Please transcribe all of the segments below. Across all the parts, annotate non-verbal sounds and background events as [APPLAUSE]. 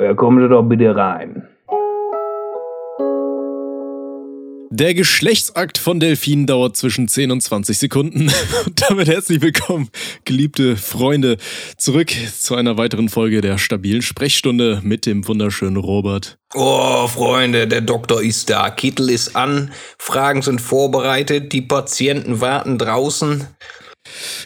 Ja, kommen Sie doch bitte rein. Der Geschlechtsakt von Delfinen dauert zwischen 10 und 20 Sekunden. [LAUGHS] Und damit herzlich willkommen, geliebte Freunde, zurück zu einer weiteren Folge der stabilen Sprechstunde mit dem wunderschönen Robert. Oh, Freunde, der Doktor ist da, Kittel ist an, Fragen sind vorbereitet, die Patienten warten draußen.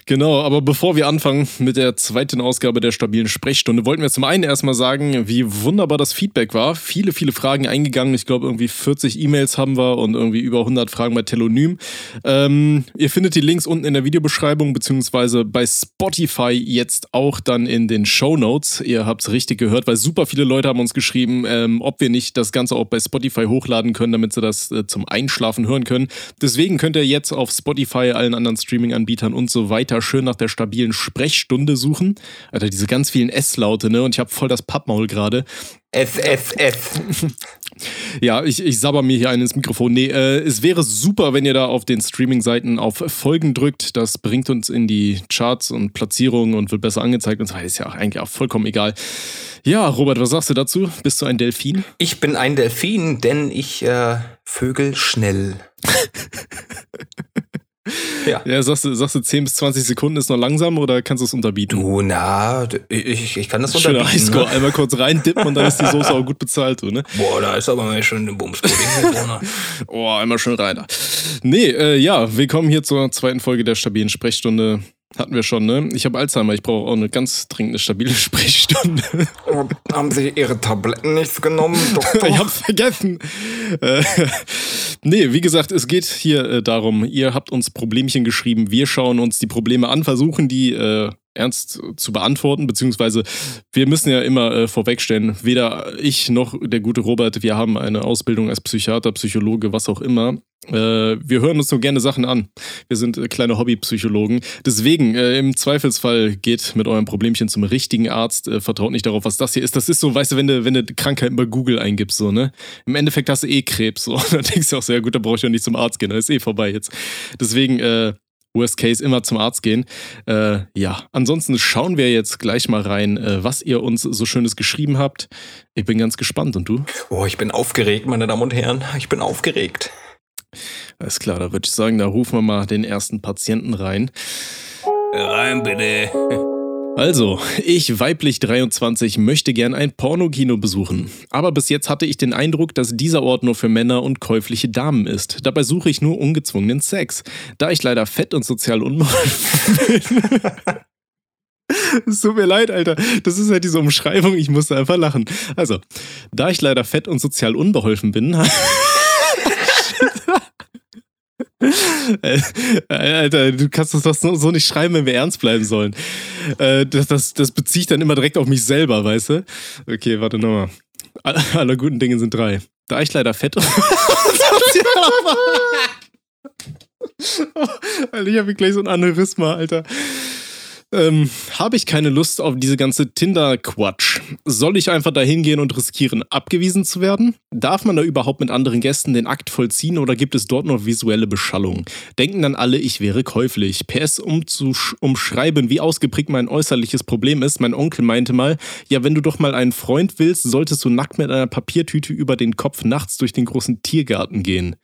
Genau, aber bevor wir anfangen mit der zweiten Ausgabe der stabilen Sprechstunde, wollten wir zum einen erstmal sagen, wie wunderbar das Feedback war. Viele, viele Fragen eingegangen. Ich glaube, irgendwie 40 E-Mails haben wir und irgendwie über 100 Fragen bei Telonym. Ähm, ihr findet die Links unten in der Videobeschreibung, beziehungsweise bei Spotify jetzt auch dann in den Show Notes. Ihr habt es richtig gehört, weil super viele Leute haben uns geschrieben, ähm, ob wir nicht das Ganze auch bei Spotify hochladen können, damit sie das äh, zum Einschlafen hören können. Deswegen könnt ihr jetzt auf Spotify, allen anderen Streaming-Anbietern und so weiter schön nach der stabilen Sprechstunde suchen. Alter, diese ganz vielen S-Laute, ne? Und ich habe voll das Pappmaul gerade. F, F, F. ja, ich, ich sabber mir hier einen ins Mikrofon. Nee, äh, es wäre super, wenn ihr da auf den Streaming-Seiten auf Folgen drückt. Das bringt uns in die Charts und Platzierungen und wird besser angezeigt und so weiter. Ist ja auch eigentlich auch vollkommen egal. Ja, Robert, was sagst du dazu? Bist du ein Delfin? Ich bin ein Delfin, denn ich äh, vögel schnell. [LAUGHS] [LAUGHS] Ja. ja, sagst du, sagst du 10 bis 20 Sekunden ist noch langsam oder kannst du es unterbieten? Du, na, ich, ich kann das Schöner unterbieten. Highscore, ne? einmal kurz reindippen und dann ist die Soße auch gut bezahlt, du, ne? [LAUGHS] Boah, da ist aber mal schon eine Bumspudding [LAUGHS] Oh, einmal schön rein. Nee, äh, ja, willkommen hier zur zweiten Folge der stabilen Sprechstunde. Hatten wir schon, ne? Ich habe Alzheimer, ich brauche auch eine ganz dringende, stabile [LAUGHS] Sprechstunde. Oh, haben Sie Ihre Tabletten nicht genommen, Doktor? [LAUGHS] ich hab's vergessen. Äh, [LAUGHS] nee, wie gesagt, es geht hier äh, darum, ihr habt uns Problemchen geschrieben, wir schauen uns die Probleme an, versuchen die äh, ernst zu beantworten, beziehungsweise wir müssen ja immer äh, vorwegstellen, weder ich noch der gute Robert, wir haben eine Ausbildung als Psychiater, Psychologe, was auch immer. Äh, wir hören uns nur gerne Sachen an. Wir sind äh, kleine Hobbypsychologen. Deswegen, äh, im Zweifelsfall geht mit eurem Problemchen zum richtigen Arzt. Äh, vertraut nicht darauf, was das hier ist. Das ist so, weißt du, wenn du, wenn du Krankheiten bei Google eingibst, so, ne? Im Endeffekt hast du eh Krebs, so. [LAUGHS] Dann denkst du auch sehr gut, da brauche ich ja nicht zum Arzt gehen, dann ist eh vorbei jetzt. Deswegen, äh, Worst Case immer zum Arzt gehen. Äh, ja, ansonsten schauen wir jetzt gleich mal rein, äh, was ihr uns so Schönes geschrieben habt. Ich bin ganz gespannt und du? Oh, ich bin aufgeregt, meine Damen und Herren. Ich bin aufgeregt. Alles klar, da würde ich sagen, da rufen wir mal den ersten Patienten rein. Rein bitte. Also, ich weiblich 23 möchte gern ein Pornokino besuchen. Aber bis jetzt hatte ich den Eindruck, dass dieser Ort nur für Männer und käufliche Damen ist. Dabei suche ich nur ungezwungenen Sex. Da ich leider fett und sozial unbeholfen bin. [LAUGHS] Es tut mir leid, Alter. Das ist halt diese Umschreibung, ich musste einfach lachen. Also, da ich leider fett und sozial unbeholfen bin, [LAUGHS] Alter, du kannst das doch so, nicht schreiben, wenn wir ernst bleiben sollen. Äh, das, das, das bezieht dann immer direkt auf mich selber, weißt du? Okay, warte nochmal. Alle guten Dinge sind drei. Da ich leider fett. [LAUGHS] [LAUGHS] Alter, ich habe gleich so ein Aneurysma, Alter ähm, habe ich keine Lust auf diese ganze Tinder-Quatsch. Soll ich einfach dahin gehen und riskieren, abgewiesen zu werden? Darf man da überhaupt mit anderen Gästen den Akt vollziehen oder gibt es dort noch visuelle Beschallung? Denken dann alle, ich wäre käuflich. PS, um zu umschreiben, wie ausgeprägt mein äußerliches Problem ist, mein Onkel meinte mal, ja, wenn du doch mal einen Freund willst, solltest du nackt mit einer Papiertüte über den Kopf nachts durch den großen Tiergarten gehen.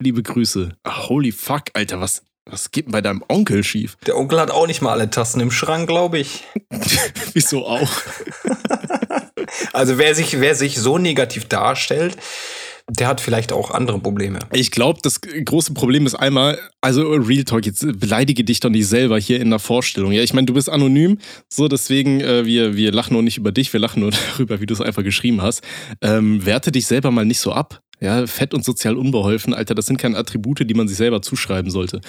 Liebe Grüße. Holy fuck, Alter, was, was geht denn bei deinem Onkel schief? Der Onkel hat auch nicht mal alle Tassen im Schrank, glaube ich. [LAUGHS] Wieso auch? [LAUGHS] also wer sich, wer sich so negativ darstellt, der hat vielleicht auch andere Probleme. Ich glaube, das große Problem ist einmal, also Real Talk, jetzt beleidige dich doch nicht selber hier in der Vorstellung. Ja, ich meine, du bist anonym, so deswegen, äh, wir, wir lachen nur nicht über dich, wir lachen nur [LAUGHS] darüber, wie du es einfach geschrieben hast. Ähm, werte dich selber mal nicht so ab. Ja, fett und sozial unbeholfen, Alter, das sind keine Attribute, die man sich selber zuschreiben sollte.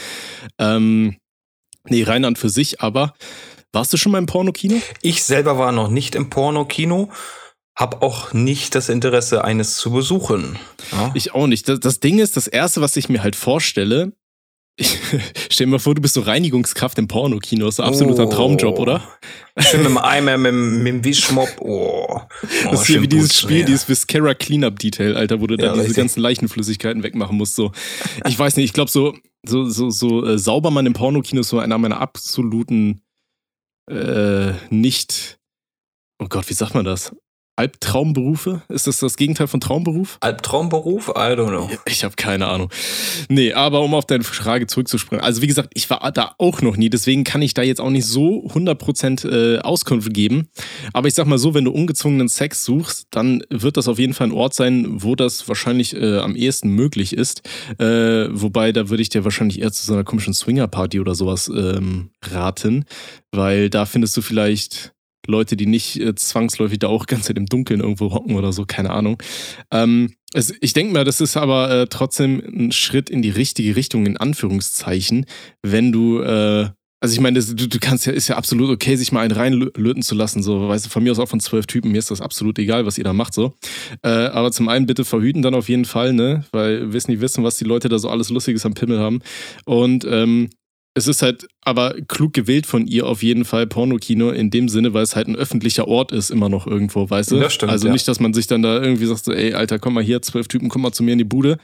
Ähm, nee, rein an für sich, aber warst du schon mal im Pornokino? Ich selber war noch nicht im Pornokino. Hab auch nicht das Interesse, eines zu besuchen. Ja? Ich auch nicht. Das, das Ding ist, das Erste, was ich mir halt vorstelle, ich, [LAUGHS] stell dir mal vor, du bist so Reinigungskraft im Pornokino. Das ist ein absoluter oh. Traumjob, oder? Schön mit dem Eimer, mit, mit dem Wischmopp. Oh. oh das ist hier wie dieses Spiel, ja. dieses Viscera Cleanup Detail, Alter, wo du ja, dann diese richtig. ganzen Leichenflüssigkeiten wegmachen musst. So. Ich weiß nicht, ich glaube, so, so, so, so äh, sauber man im Pornokino ist so einer meiner absoluten äh, nicht. Oh Gott, wie sagt man das? Albtraumberufe? Ist das das Gegenteil von Traumberuf? Albtraumberuf? I don't know. Ich habe keine Ahnung. Nee, aber um auf deine Frage zurückzuspringen. Also wie gesagt, ich war da auch noch nie, deswegen kann ich da jetzt auch nicht so 100% äh, Auskunft geben. Aber ich sag mal so, wenn du ungezwungenen Sex suchst, dann wird das auf jeden Fall ein Ort sein, wo das wahrscheinlich äh, am ehesten möglich ist. Äh, wobei, da würde ich dir wahrscheinlich eher zu so einer komischen Swinger-Party oder sowas ähm, raten, weil da findest du vielleicht Leute, die nicht äh, zwangsläufig da auch ganz im Dunkeln irgendwo hocken oder so, keine Ahnung. Ähm, es, ich denke mal, das ist aber äh, trotzdem ein Schritt in die richtige Richtung, in Anführungszeichen, wenn du, äh, also ich meine, du, du kannst ja, ist ja absolut okay, sich mal einen reinlöten zu lassen, so, weißt du, von mir aus auch von zwölf Typen, mir ist das absolut egal, was ihr da macht, so. Äh, aber zum einen bitte verhüten dann auf jeden Fall, ne, weil wir wissen nicht wissen, was die Leute da so alles Lustiges am Pimmel haben. Und ähm, es ist halt aber klug gewählt von ihr auf jeden Fall Pornokino in dem Sinne, weil es halt ein öffentlicher Ort ist, immer noch irgendwo, weißt du? Stimmt, also ja. nicht, dass man sich dann da irgendwie sagt, so, ey, Alter, komm mal hier, zwölf Typen, komm mal zu mir in die Bude,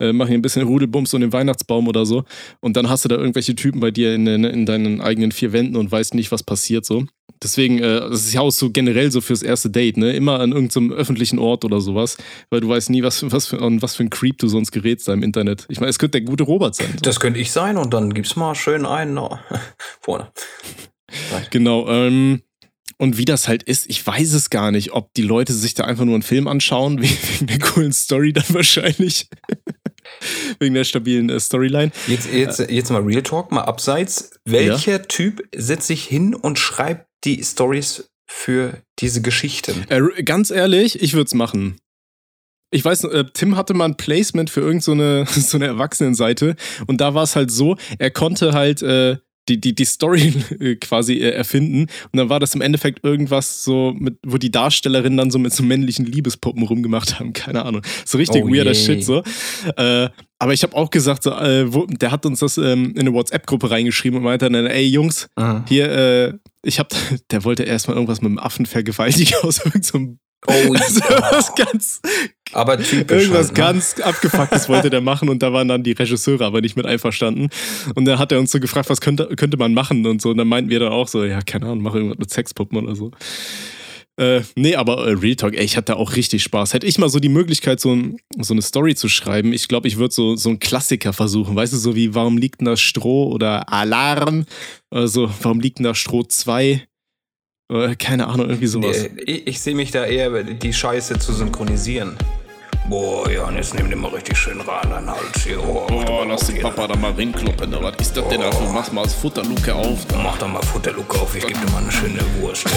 äh, mach hier ein bisschen Rudelbums und den Weihnachtsbaum oder so. Und dann hast du da irgendwelche Typen bei dir in, in, in deinen eigenen vier Wänden und weißt nicht, was passiert so. Deswegen, äh, das ist ja auch so generell so fürs erste Date, ne? Immer an irgendeinem öffentlichen Ort oder sowas, weil du weißt nie, was, was, für, an was für ein Creep du sonst gerätst da im Internet. Ich meine, es könnte der gute Robert sein. So. Das könnte ich sein und dann gib's mal schön einen na, [LAUGHS] vorne. Genau, ähm, und wie das halt ist, ich weiß es gar nicht, ob die Leute sich da einfach nur einen Film anschauen, [LAUGHS] wegen der coolen Story dann wahrscheinlich. [LAUGHS] wegen der stabilen äh, Storyline. Jetzt, jetzt, jetzt mal Real Talk, mal abseits. Welcher Typ setzt sich hin und schreibt die Stories für diese Geschichten? Äh, ganz ehrlich, ich würde es machen. Ich weiß, äh, Tim hatte mal ein Placement für irgendeine so, [LAUGHS] so eine Erwachsenenseite und da war es halt so, er konnte halt äh, die, die, die Story [LAUGHS] äh, quasi äh, erfinden und dann war das im Endeffekt irgendwas so, mit, wo die Darstellerinnen dann so mit so männlichen Liebespuppen rumgemacht haben, [LAUGHS] keine Ahnung. So richtig Oh weirder je. Shit so. Äh, aber ich habe auch gesagt, so, äh, wo, der hat uns das ähm, in eine WhatsApp-Gruppe reingeschrieben und meinte dann, ey Jungs, Ah. hier, äh, ich hab, [LAUGHS] der wollte erstmal irgendwas mit dem Affen vergewaltigen [LAUGHS] aus irgendeinem Oh, also [LAUGHS] was ganz, aber typisch. irgendwas halt, ne? ganz abgefucktes wollte der machen und da waren dann die Regisseure aber nicht mit einverstanden. Und dann hat er uns so gefragt, was könnte, könnte man machen und so. Und dann meinten wir dann auch so, ja, keine Ahnung, mach irgendwas mit Sexpuppen oder so. Äh, nee, aber äh, Real Talk, ey, ich hatte auch richtig Spaß. Hätte ich mal so die Möglichkeit, so, ein, so eine Story zu schreiben, ich glaube, ich würde so, so einen Klassiker versuchen. Weißt du, so wie Warum liegt denn da Stroh oder Alarm? Also, warum liegt denn da Stroh 2? Äh, keine Ahnung, irgendwie sowas. Nee, ich, ich sehe mich da eher, die Scheiße zu synchronisieren. Boah, jetzt nimm dir mal richtig schön ran an Hals hier. Oh, Oh, mal lass den. Papa da mal rinkloppen. Da. Was ist das denn da für? Mach mal das Futterluke auf. Da. Mach doch mal Futterluke auf, ich geb dir mal eine schöne Wurst. [LAUGHS]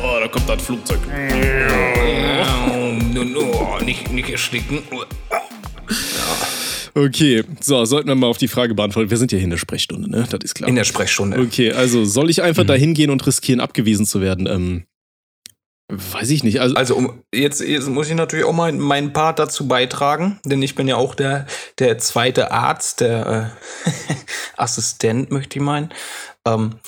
Oh, da kommt das Flugzeug. oh, nicht, nicht ersticken. Okay, so, sollten wir mal auf die Frage beantworten. Wir sind ja hier in der Sprechstunde, ne? Das ist klar. In der Sprechstunde. Okay, also soll ich einfach dahin gehen und riskieren, abgewiesen zu werden? Ähm, weiß ich nicht. Also, Also um, jetzt, jetzt muss ich natürlich auch mal meinen Part dazu beitragen, denn ich bin ja auch der, der zweite Arzt, der äh, [LAUGHS] Assistent, möchte ich meinen. Ähm,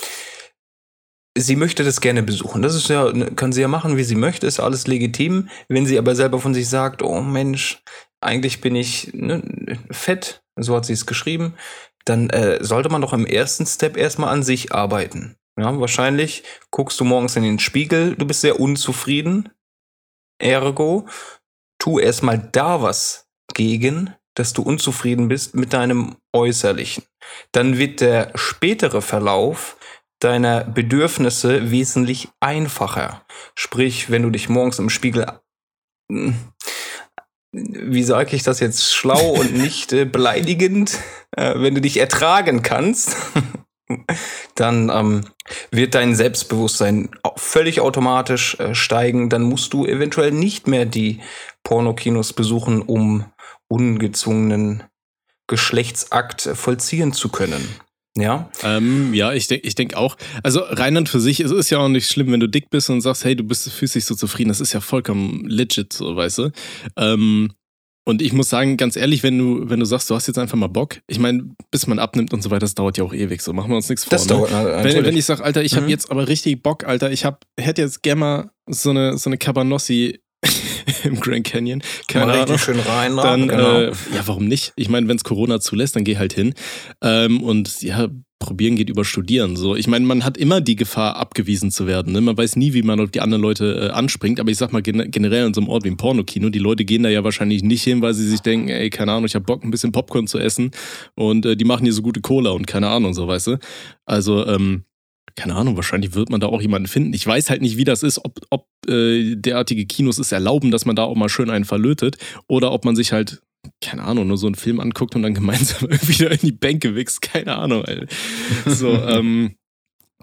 sie möchte das gerne besuchen. Das ist ja, kann sie ja machen, wie sie möchte, ist alles legitim. Wenn sie aber selber von sich sagt, oh Mensch, eigentlich bin ich ne, fett, so hat sie es geschrieben, dann äh, sollte man doch im ersten Step erstmal an sich arbeiten. Ja, wahrscheinlich guckst du morgens in den Spiegel, du bist sehr unzufrieden. Ergo, tu erstmal da was gegen, dass du unzufrieden bist mit deinem Äußerlichen. Dann wird der spätere Verlauf deiner Bedürfnisse wesentlich einfacher. Sprich, wenn du dich morgens im Spiegel hm, wie sage ich das jetzt schlau und nicht äh, beleidigend, äh, wenn du dich ertragen kannst, dann ähm, wird dein Selbstbewusstsein völlig automatisch äh, steigen. Dann musst du eventuell nicht mehr die Pornokinos besuchen, um ungezwungenen Geschlechtsakt äh, vollziehen zu können. Ja, ähm, ja, ich denke ich denk auch. Also rein und für sich, es ist ja auch nicht schlimm, wenn du dick bist und sagst, hey, du bist, fühlst so zufrieden. Das ist ja vollkommen legit, so, weißt du. Ähm, und ich muss sagen, ganz ehrlich, wenn du, wenn du sagst, du hast jetzt einfach mal Bock, ich meine, bis man abnimmt und so weiter, das dauert ja auch ewig, so machen wir uns nichts vor. das ne? dauert äh, Wenn, wenn ich sage, Alter, ich habe Mhm. jetzt aber richtig Bock, Alter, ich hab, hätte jetzt gerne mal so eine, so eine Cabanossi [LAUGHS] im Grand Canyon. Keine Mal Ahnung. richtig schön rein. Dann, genau. äh, ja, warum nicht? Ich meine, wenn es Corona zulässt, dann geh halt hin. Ähm, und ja, probieren geht über studieren. So, ich meine, man hat immer die Gefahr, abgewiesen zu werden. Ne? Man weiß nie, wie man auf die anderen Leute äh, anspringt. Aber ich sag mal gen generell in so einem Ort wie ein Pornokino, die Leute gehen da ja wahrscheinlich nicht hin, weil sie sich denken, ey, keine Ahnung, ich hab Bock, ein bisschen Popcorn zu essen und äh, die machen hier so gute Cola und keine Ahnung, so weißt du. Also, ähm, keine Ahnung, wahrscheinlich wird man da auch jemanden finden. Ich weiß halt nicht, wie das ist, ob, ob äh, derartige Kinos es erlauben, dass man da auch mal schön einen verlötet oder ob man sich halt, keine Ahnung, nur so einen Film anguckt und dann [LAUGHS] gemeinsam irgendwie da in die Bänke wächst. Keine Ahnung, ey. So, [LAUGHS] ähm.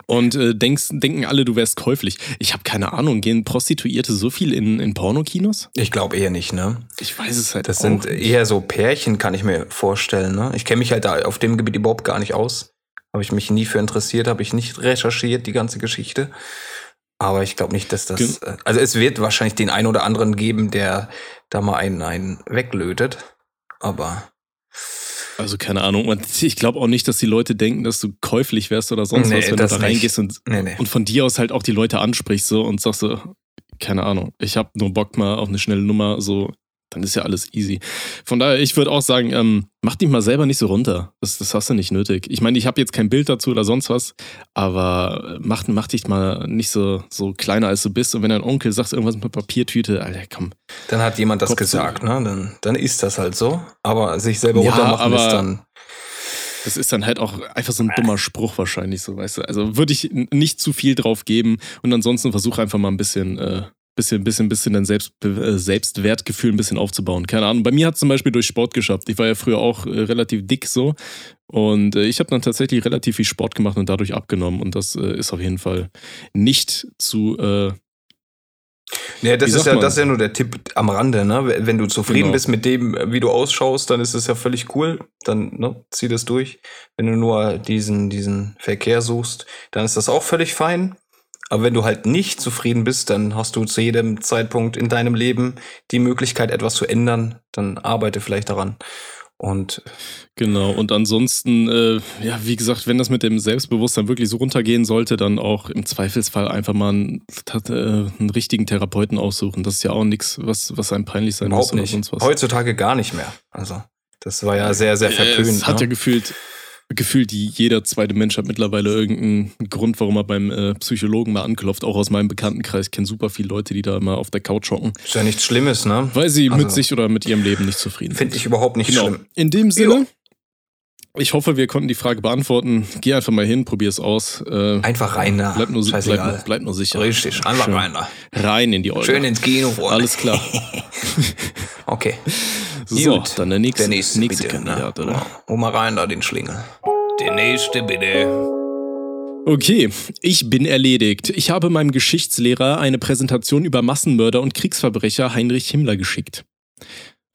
Und äh, denkst, denken alle, du wärst käuflich. Ich habe keine Ahnung, gehen Prostituierte so viel in, in Pornokinos? Ich glaube eher nicht, ne? Ich weiß es halt Das sind nicht. eher so Pärchen, kann ich mir vorstellen. Ne? Ich kenne mich halt da auf dem Gebiet überhaupt gar nicht aus. Habe ich mich nie für interessiert, habe ich nicht recherchiert, die ganze Geschichte. Aber ich glaube nicht, dass das. Äh, Also es wird wahrscheinlich den einen oder anderen geben, der da mal einen, einen weglötet. Aber Also keine Ahnung. Ich glaube auch nicht, dass die Leute denken, dass du käuflich wärst oder sonst Nee, was, wenn du da nicht. reingehst und, nee, nee. und von dir aus halt auch die Leute ansprichst so und sagst so, keine Ahnung, ich habe nur Bock mal auf eine schnelle Nummer, so, dann ist ja alles easy. Von daher, ich würde auch sagen, ähm, mach dich mal selber nicht so runter. Das, das hast du nicht nötig. Ich meine, ich habe jetzt kein Bild dazu oder sonst was, aber äh, mach, mach dich mal nicht so, so kleiner als du bist. Und wenn dein Onkel sagt irgendwas mit Papiertüte, Alter, komm. Dann hat jemand das Kopf gesagt, ne? Dann, dann ist das halt so. Aber sich selber Ja, runtermachen ist dann. Das ist dann halt auch einfach so ein dummer Spruch wahrscheinlich, so weißt du. Also würde ich nicht zu viel drauf geben und ansonsten versuche einfach mal ein bisschen, äh, bisschen, bisschen, bisschen dein Selbst, äh, Selbstwertgefühl ein bisschen aufzubauen. Keine Ahnung. Bei mir hat es zum Beispiel durch Sport geschafft. Ich war ja früher auch äh, relativ dick so und äh, ich habe dann tatsächlich relativ viel Sport gemacht und dadurch abgenommen und das äh, ist auf jeden Fall nicht zu äh, Ja, das ist ja, man? das ist ja nur der Tipp am Rande, ne? Wenn du zufrieden Genau. bist mit dem, wie du ausschaust, dann ist es ja völlig cool. Dann ne, zieh das durch. Wenn du nur diesen, diesen Verkehr suchst, dann ist das auch völlig fein. Aber wenn du halt nicht zufrieden bist, dann hast du zu jedem Zeitpunkt in deinem Leben die Möglichkeit, etwas zu ändern. Dann arbeite vielleicht daran. Und Genau, und ansonsten, äh, ja, wie gesagt, wenn das mit dem Selbstbewusstsein wirklich so runtergehen sollte, dann auch im Zweifelsfall einfach mal einen, äh, einen richtigen Therapeuten aussuchen. Das ist ja auch nichts, was, was einem peinlich sein muss überhaupt oder nicht. sonst was. Heutzutage gar nicht mehr. Also, das war ja sehr, sehr verpönt. Äh, es hat ja ne? gefühlt, gefühlt die, jeder zweite Mensch hat mittlerweile irgendeinen Grund, warum er beim äh, Psychologen mal anklopft. Auch aus meinem Bekanntenkreis. Ich kenne super viele Leute, die da mal auf der Couch hocken, Ist ja nichts Schlimmes, ne? weil sie Also- mit sich oder mit ihrem Leben nicht zufrieden sind. Finde ich überhaupt nicht Genau. schlimm. In dem Sinne, ich hoffe, wir konnten die Frage beantworten. Geh einfach mal hin, probier es aus. Äh, Einfach rein da. bleib, nur, bleib, bleib nur sicher. Richtig, einfach Schön. rein da. Rein in die Eule. Schön ins Kino, Freunde. Alles klar. [LAUGHS] Okay. So, Gut. dann der nächste, Der nächste, nächste bitte. Kandidat, ne? oder? Hol mal rein da den Schlingel. Der nächste, bitte. Okay, ich bin erledigt. Ich habe meinem Geschichtslehrer eine Präsentation über Massenmörder und Kriegsverbrecher Heinrich Himmler geschickt.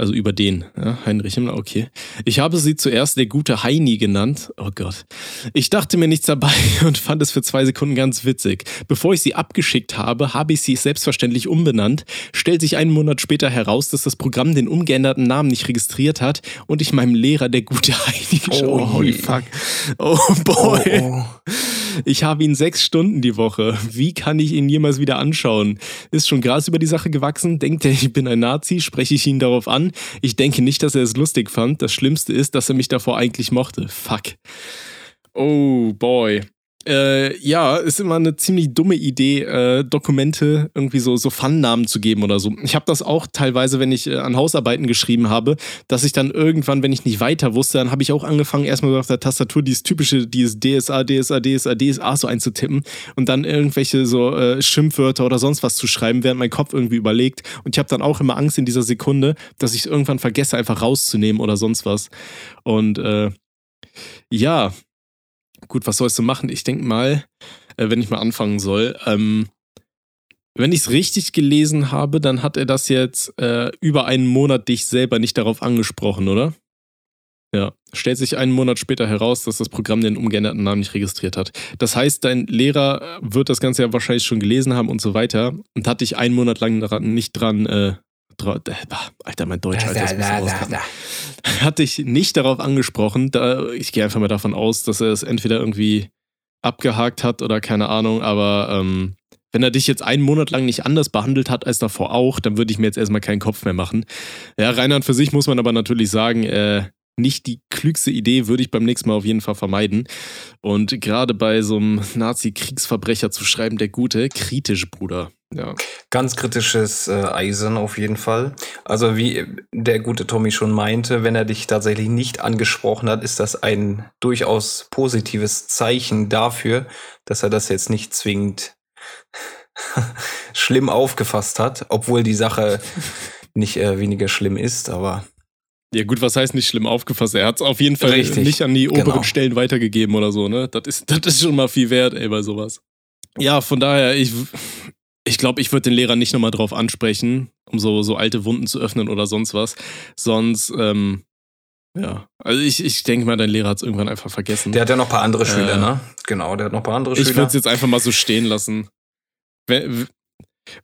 Also über den, ja, Heinrich Himmler, okay. Ich habe sie zuerst der gute Heini genannt. Oh Gott. Ich dachte mir nichts dabei [LAUGHS] und fand es für zwei Sekunden ganz witzig. Bevor ich sie abgeschickt habe, habe ich sie selbstverständlich umbenannt. Stellt sich einen Monat später heraus, dass das Programm den umgeänderten Namen nicht registriert hat und ich meinem Lehrer der gute Heini Oh Oh, holy fuck. Oh boy. Oh, Ich habe ihn sechs Stunden die Woche. Wie kann ich ihn jemals wieder anschauen? Ist schon Gras über die Sache gewachsen? Denkt er, ich bin ein Nazi? Spreche ich ihn darauf an? Ich denke nicht, dass er es lustig fand. Das Schlimmste ist, dass er mich davor eigentlich mochte. Fuck. Oh boy. Äh, ja, ist immer eine ziemlich dumme Idee, äh, Dokumente irgendwie so, so Fun-Namen zu geben oder so. Ich habe das auch teilweise, wenn ich äh, an Hausarbeiten geschrieben habe, dass ich dann irgendwann, wenn ich nicht weiter wusste, dann habe ich auch angefangen, erstmal auf der Tastatur dieses typische, dieses DSA, DSA, DSA, DSA so einzutippen und dann irgendwelche so äh, Schimpfwörter oder sonst was zu schreiben, während mein Kopf irgendwie überlegt. Und ich habe dann auch immer Angst in dieser Sekunde, dass ich es irgendwann vergesse, einfach rauszunehmen oder sonst was. Und äh, ja, gut, was sollst du machen? Ich denke mal, äh, wenn ich mal anfangen soll, ähm, wenn ich es richtig gelesen habe, dann hat er das jetzt äh, über einen Monat dich selber nicht darauf angesprochen, oder? Ja, stellt sich einen Monat später heraus, dass das Programm den umgeänderten Namen nicht registriert hat. Das heißt, dein Lehrer wird das Ganze ja wahrscheinlich schon gelesen haben und so weiter und hat dich einen Monat lang nicht dran, äh, dra äh, Alter, mein Deutsch, Alter, ist ein bisschen rausgekommen hat dich nicht darauf angesprochen. Da, ich gehe einfach mal davon aus, dass er es entweder irgendwie abgehakt hat oder keine Ahnung, aber ähm, wenn er dich jetzt einen Monat lang nicht anders behandelt hat als davor auch, dann würde ich mir jetzt erstmal keinen Kopf mehr machen. Ja, Reinhard für sich muss man aber natürlich sagen, äh, nicht die klügste Idee, würde ich beim nächsten Mal auf jeden Fall vermeiden. Und gerade bei so einem Nazi-Kriegsverbrecher zu schreiben, der Gute, kritisch, Bruder. Ja. Ganz kritisches äh, Eisen auf jeden Fall. Also wie der gute Tommy schon meinte, wenn er dich tatsächlich nicht angesprochen hat, ist das ein durchaus positives Zeichen dafür, dass er das jetzt nicht zwingend [LAUGHS] schlimm aufgefasst hat, obwohl die Sache nicht äh, weniger schlimm ist, aber ja, gut, was heißt nicht schlimm aufgefasst? Er hat es auf jeden Fall Richtig, nicht an die oberen genau. Stellen weitergegeben oder so, ne? Das ist, [LAUGHS] das ist schon mal viel wert, ey, bei sowas. Ja, von daher, ich, ich glaube, ich würde den Lehrer nicht nochmal drauf ansprechen, um so, so alte Wunden zu öffnen oder sonst was. Sonst, ähm, ja. Also ich, ich denke mal, dein Lehrer hat es irgendwann einfach vergessen. Der hat ja noch ein paar andere Schüler, äh, ne? Genau, der hat noch ein paar andere Schüler. Ich würde es jetzt einfach mal so stehen lassen. Wenn,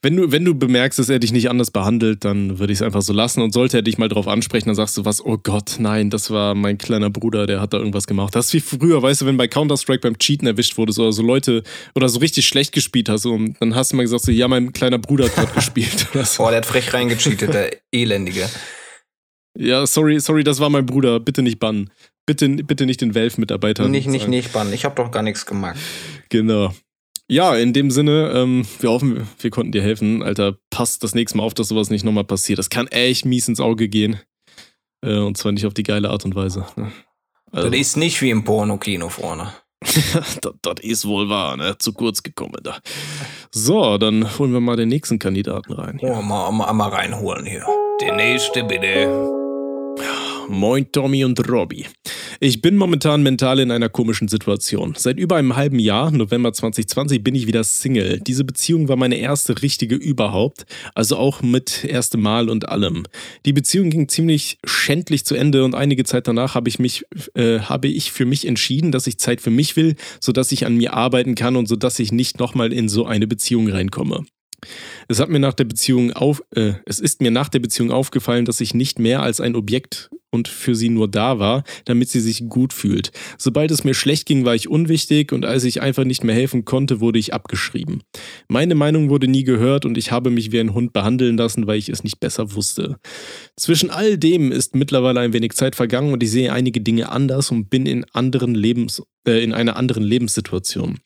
wenn du, wenn du bemerkst, dass er dich nicht anders behandelt, dann würde ich es einfach so lassen. Und sollte er dich mal drauf ansprechen, dann sagst du was, oh Gott, nein, das war mein kleiner Bruder, der hat da irgendwas gemacht. Das ist wie früher, weißt du, wenn bei Counter-Strike beim Cheaten erwischt wurdest oder so Leute oder so richtig schlecht gespielt hast, und dann hast du mal gesagt, so, ja, mein kleiner Bruder hat gerade [LAUGHS] gespielt. Oder so. Oh, der hat frech reingecheatet, der Elendige. Ja, sorry, sorry, das war mein Bruder. Bitte nicht bannen. Bitte, bitte nicht den Valve-Mitarbeiter. Nicht, nicht, nicht bannen. Ich habe doch gar nichts gemacht. Genau. Ja, in dem Sinne, ähm, wir hoffen, wir konnten dir helfen. Alter, passt das nächste Mal auf, dass sowas nicht nochmal passiert. Das kann echt mies ins Auge gehen. Äh, und zwar nicht auf die geile Art und Weise. Ne? Also. Das ist nicht wie im Porno-Kino vorne. [LAUGHS] das, das, ist wohl wahr, ne? Zu kurz gekommen da. So, dann holen wir mal den nächsten Kandidaten rein. Ja, mal, mal, mal reinholen hier. Der nächste bitte. Moin Tommy und Robby. Ich bin momentan mental in einer komischen Situation. Seit über einem halben Jahr, November 2020, bin ich wieder Single. Diese Beziehung war meine erste richtige überhaupt, also auch mit erstem Mal und allem. Die Beziehung ging ziemlich schändlich zu Ende und einige Zeit danach habe ich mich, äh, habe ich für mich entschieden, dass ich Zeit für mich will, sodass ich an mir arbeiten kann und sodass ich nicht nochmal in so eine Beziehung reinkomme. Es hat mir nach der Beziehung auf, äh, es ist mir nach der Beziehung aufgefallen, dass ich nicht mehr als ein Objekt und für sie nur da war, damit sie sich gut fühlt. Sobald es mir schlecht ging, war ich unwichtig und als ich einfach nicht mehr helfen konnte, wurde ich abgeschrieben. Meine Meinung wurde nie gehört und ich habe mich wie ein Hund behandeln lassen, weil ich es nicht besser wusste. Zwischen all dem ist mittlerweile ein wenig Zeit vergangen und ich sehe einige Dinge anders und bin in anderen Lebens, äh, in einer anderen Lebenssituation.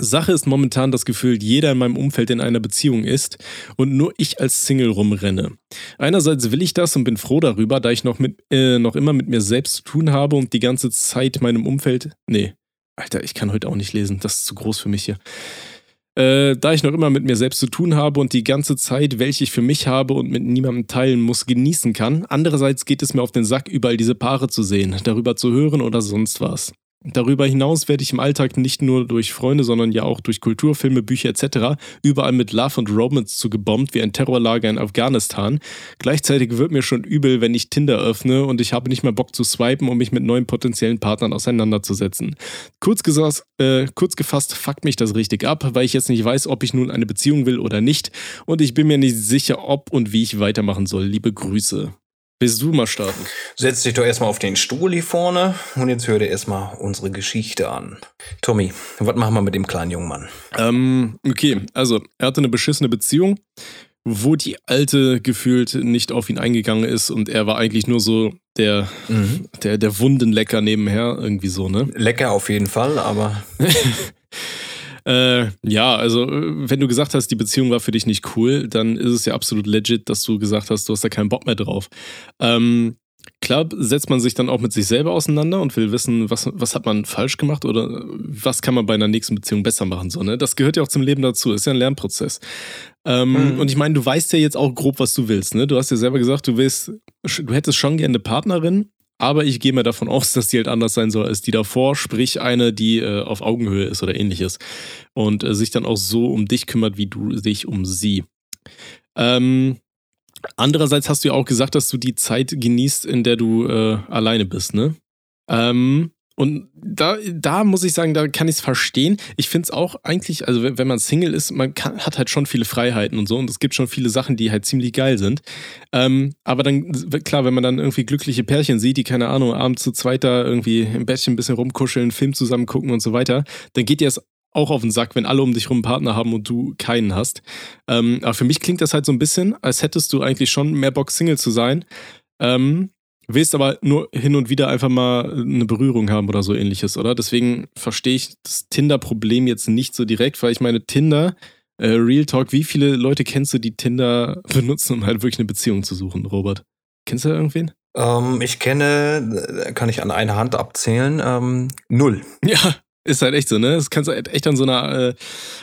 Sache ist momentan das Gefühl, jeder in meinem Umfeld in einer Beziehung ist und nur ich als Single rumrenne. Einerseits will ich das und bin froh darüber, da ich noch, mit, äh, noch immer mit mir selbst zu tun habe und die ganze Zeit meinem Umfeld. Nee, Alter, ich kann heute auch nicht lesen, das ist zu groß für mich hier. Äh, da ich noch immer mit mir selbst zu tun habe und die ganze Zeit, welche ich für mich habe und mit niemandem teilen muss, genießen kann. Andererseits geht es mir auf den Sack, überall diese Paare zu sehen, darüber zu hören oder sonst was. Darüber hinaus werde ich im Alltag nicht nur durch Freunde, sondern ja auch durch Kulturfilme, Bücher etc. überall mit Love und Romance zugebombt wie ein Terrorlager in Afghanistan. Gleichzeitig wird mir schon übel, wenn ich Tinder öffne und ich habe nicht mehr Bock zu swipen, um mich mit neuen potenziellen Partnern auseinanderzusetzen. Kurz, gesagt, äh, kurz gefasst fuckt mich das richtig ab, weil ich jetzt nicht weiß, ob ich nun eine Beziehung will oder nicht und ich bin mir nicht sicher, ob und wie ich weitermachen soll. Liebe Grüße. Willst du mal starten? Setz dich doch erstmal auf den Stuhl hier vorne und jetzt hör dir erstmal unsere Geschichte an. Tommy, was machen wir mit dem kleinen jungen Mann? Ähm, okay, also er hatte eine beschissene Beziehung, wo die alte gefühlt nicht auf ihn eingegangen ist und er war eigentlich nur so der, mhm. der, der Wundenlecker nebenher, irgendwie so, ne? Lecker auf jeden Fall, aber. [LAUGHS] Äh, ja, also wenn du gesagt hast, die Beziehung war für dich nicht cool, dann ist es ja absolut legit, dass du gesagt hast, du hast da keinen Bock mehr drauf. Ähm, klar setzt man sich dann auch mit sich selber auseinander und will wissen, was, was hat man falsch gemacht oder was kann man bei einer nächsten Beziehung besser machen. So, ne? Das gehört ja auch zum Leben dazu, ist ja ein Lernprozess. Ähm, mhm. Und ich meine, du weißt ja jetzt auch grob, was du willst. Ne? Du hast ja selber gesagt, du willst, du hättest schon gerne eine Partnerin, aber ich gehe mir davon aus, dass die halt anders sein soll als die davor, sprich eine, die äh, auf Augenhöhe ist oder ähnliches. Und äh, sich dann auch so um dich kümmert, wie du dich um sie. Ähm, andererseits hast du ja auch gesagt, dass du die Zeit genießt, in der du äh, alleine bist, ne? Ähm, und da, da muss ich sagen, da kann ich es verstehen. Ich finde es auch eigentlich, also wenn, man Single ist, man kann, hat halt schon viele Freiheiten und so und es gibt schon viele Sachen, die halt ziemlich geil sind. Ähm, aber dann, klar, wenn man dann irgendwie glückliche Pärchen sieht, die, keine Ahnung, abends zu zweit da irgendwie im Bettchen ein bisschen rumkuscheln, Film zusammen gucken und so weiter, dann geht dir das auch auf den Sack, wenn alle um dich rum einen Partner haben und du keinen hast. Ähm, aber für mich klingt das halt so ein bisschen, als hättest du eigentlich schon mehr Bock, Single zu sein. Ähm, willst aber nur hin und wieder einfach mal eine Berührung haben oder so ähnliches, oder? Deswegen verstehe ich das Tinder-Problem jetzt nicht so direkt, weil ich meine, Tinder, äh, Real Talk, wie viele Leute kennst du, die Tinder [LAUGHS] benutzen, um halt wirklich eine Beziehung zu suchen, Robert? Kennst du da irgendwen? Ähm, ich kenne, kann ich an einer Hand abzählen, ähm, null. Ja, ist halt echt so, ne? Das kannst du halt echt an so einer, äh,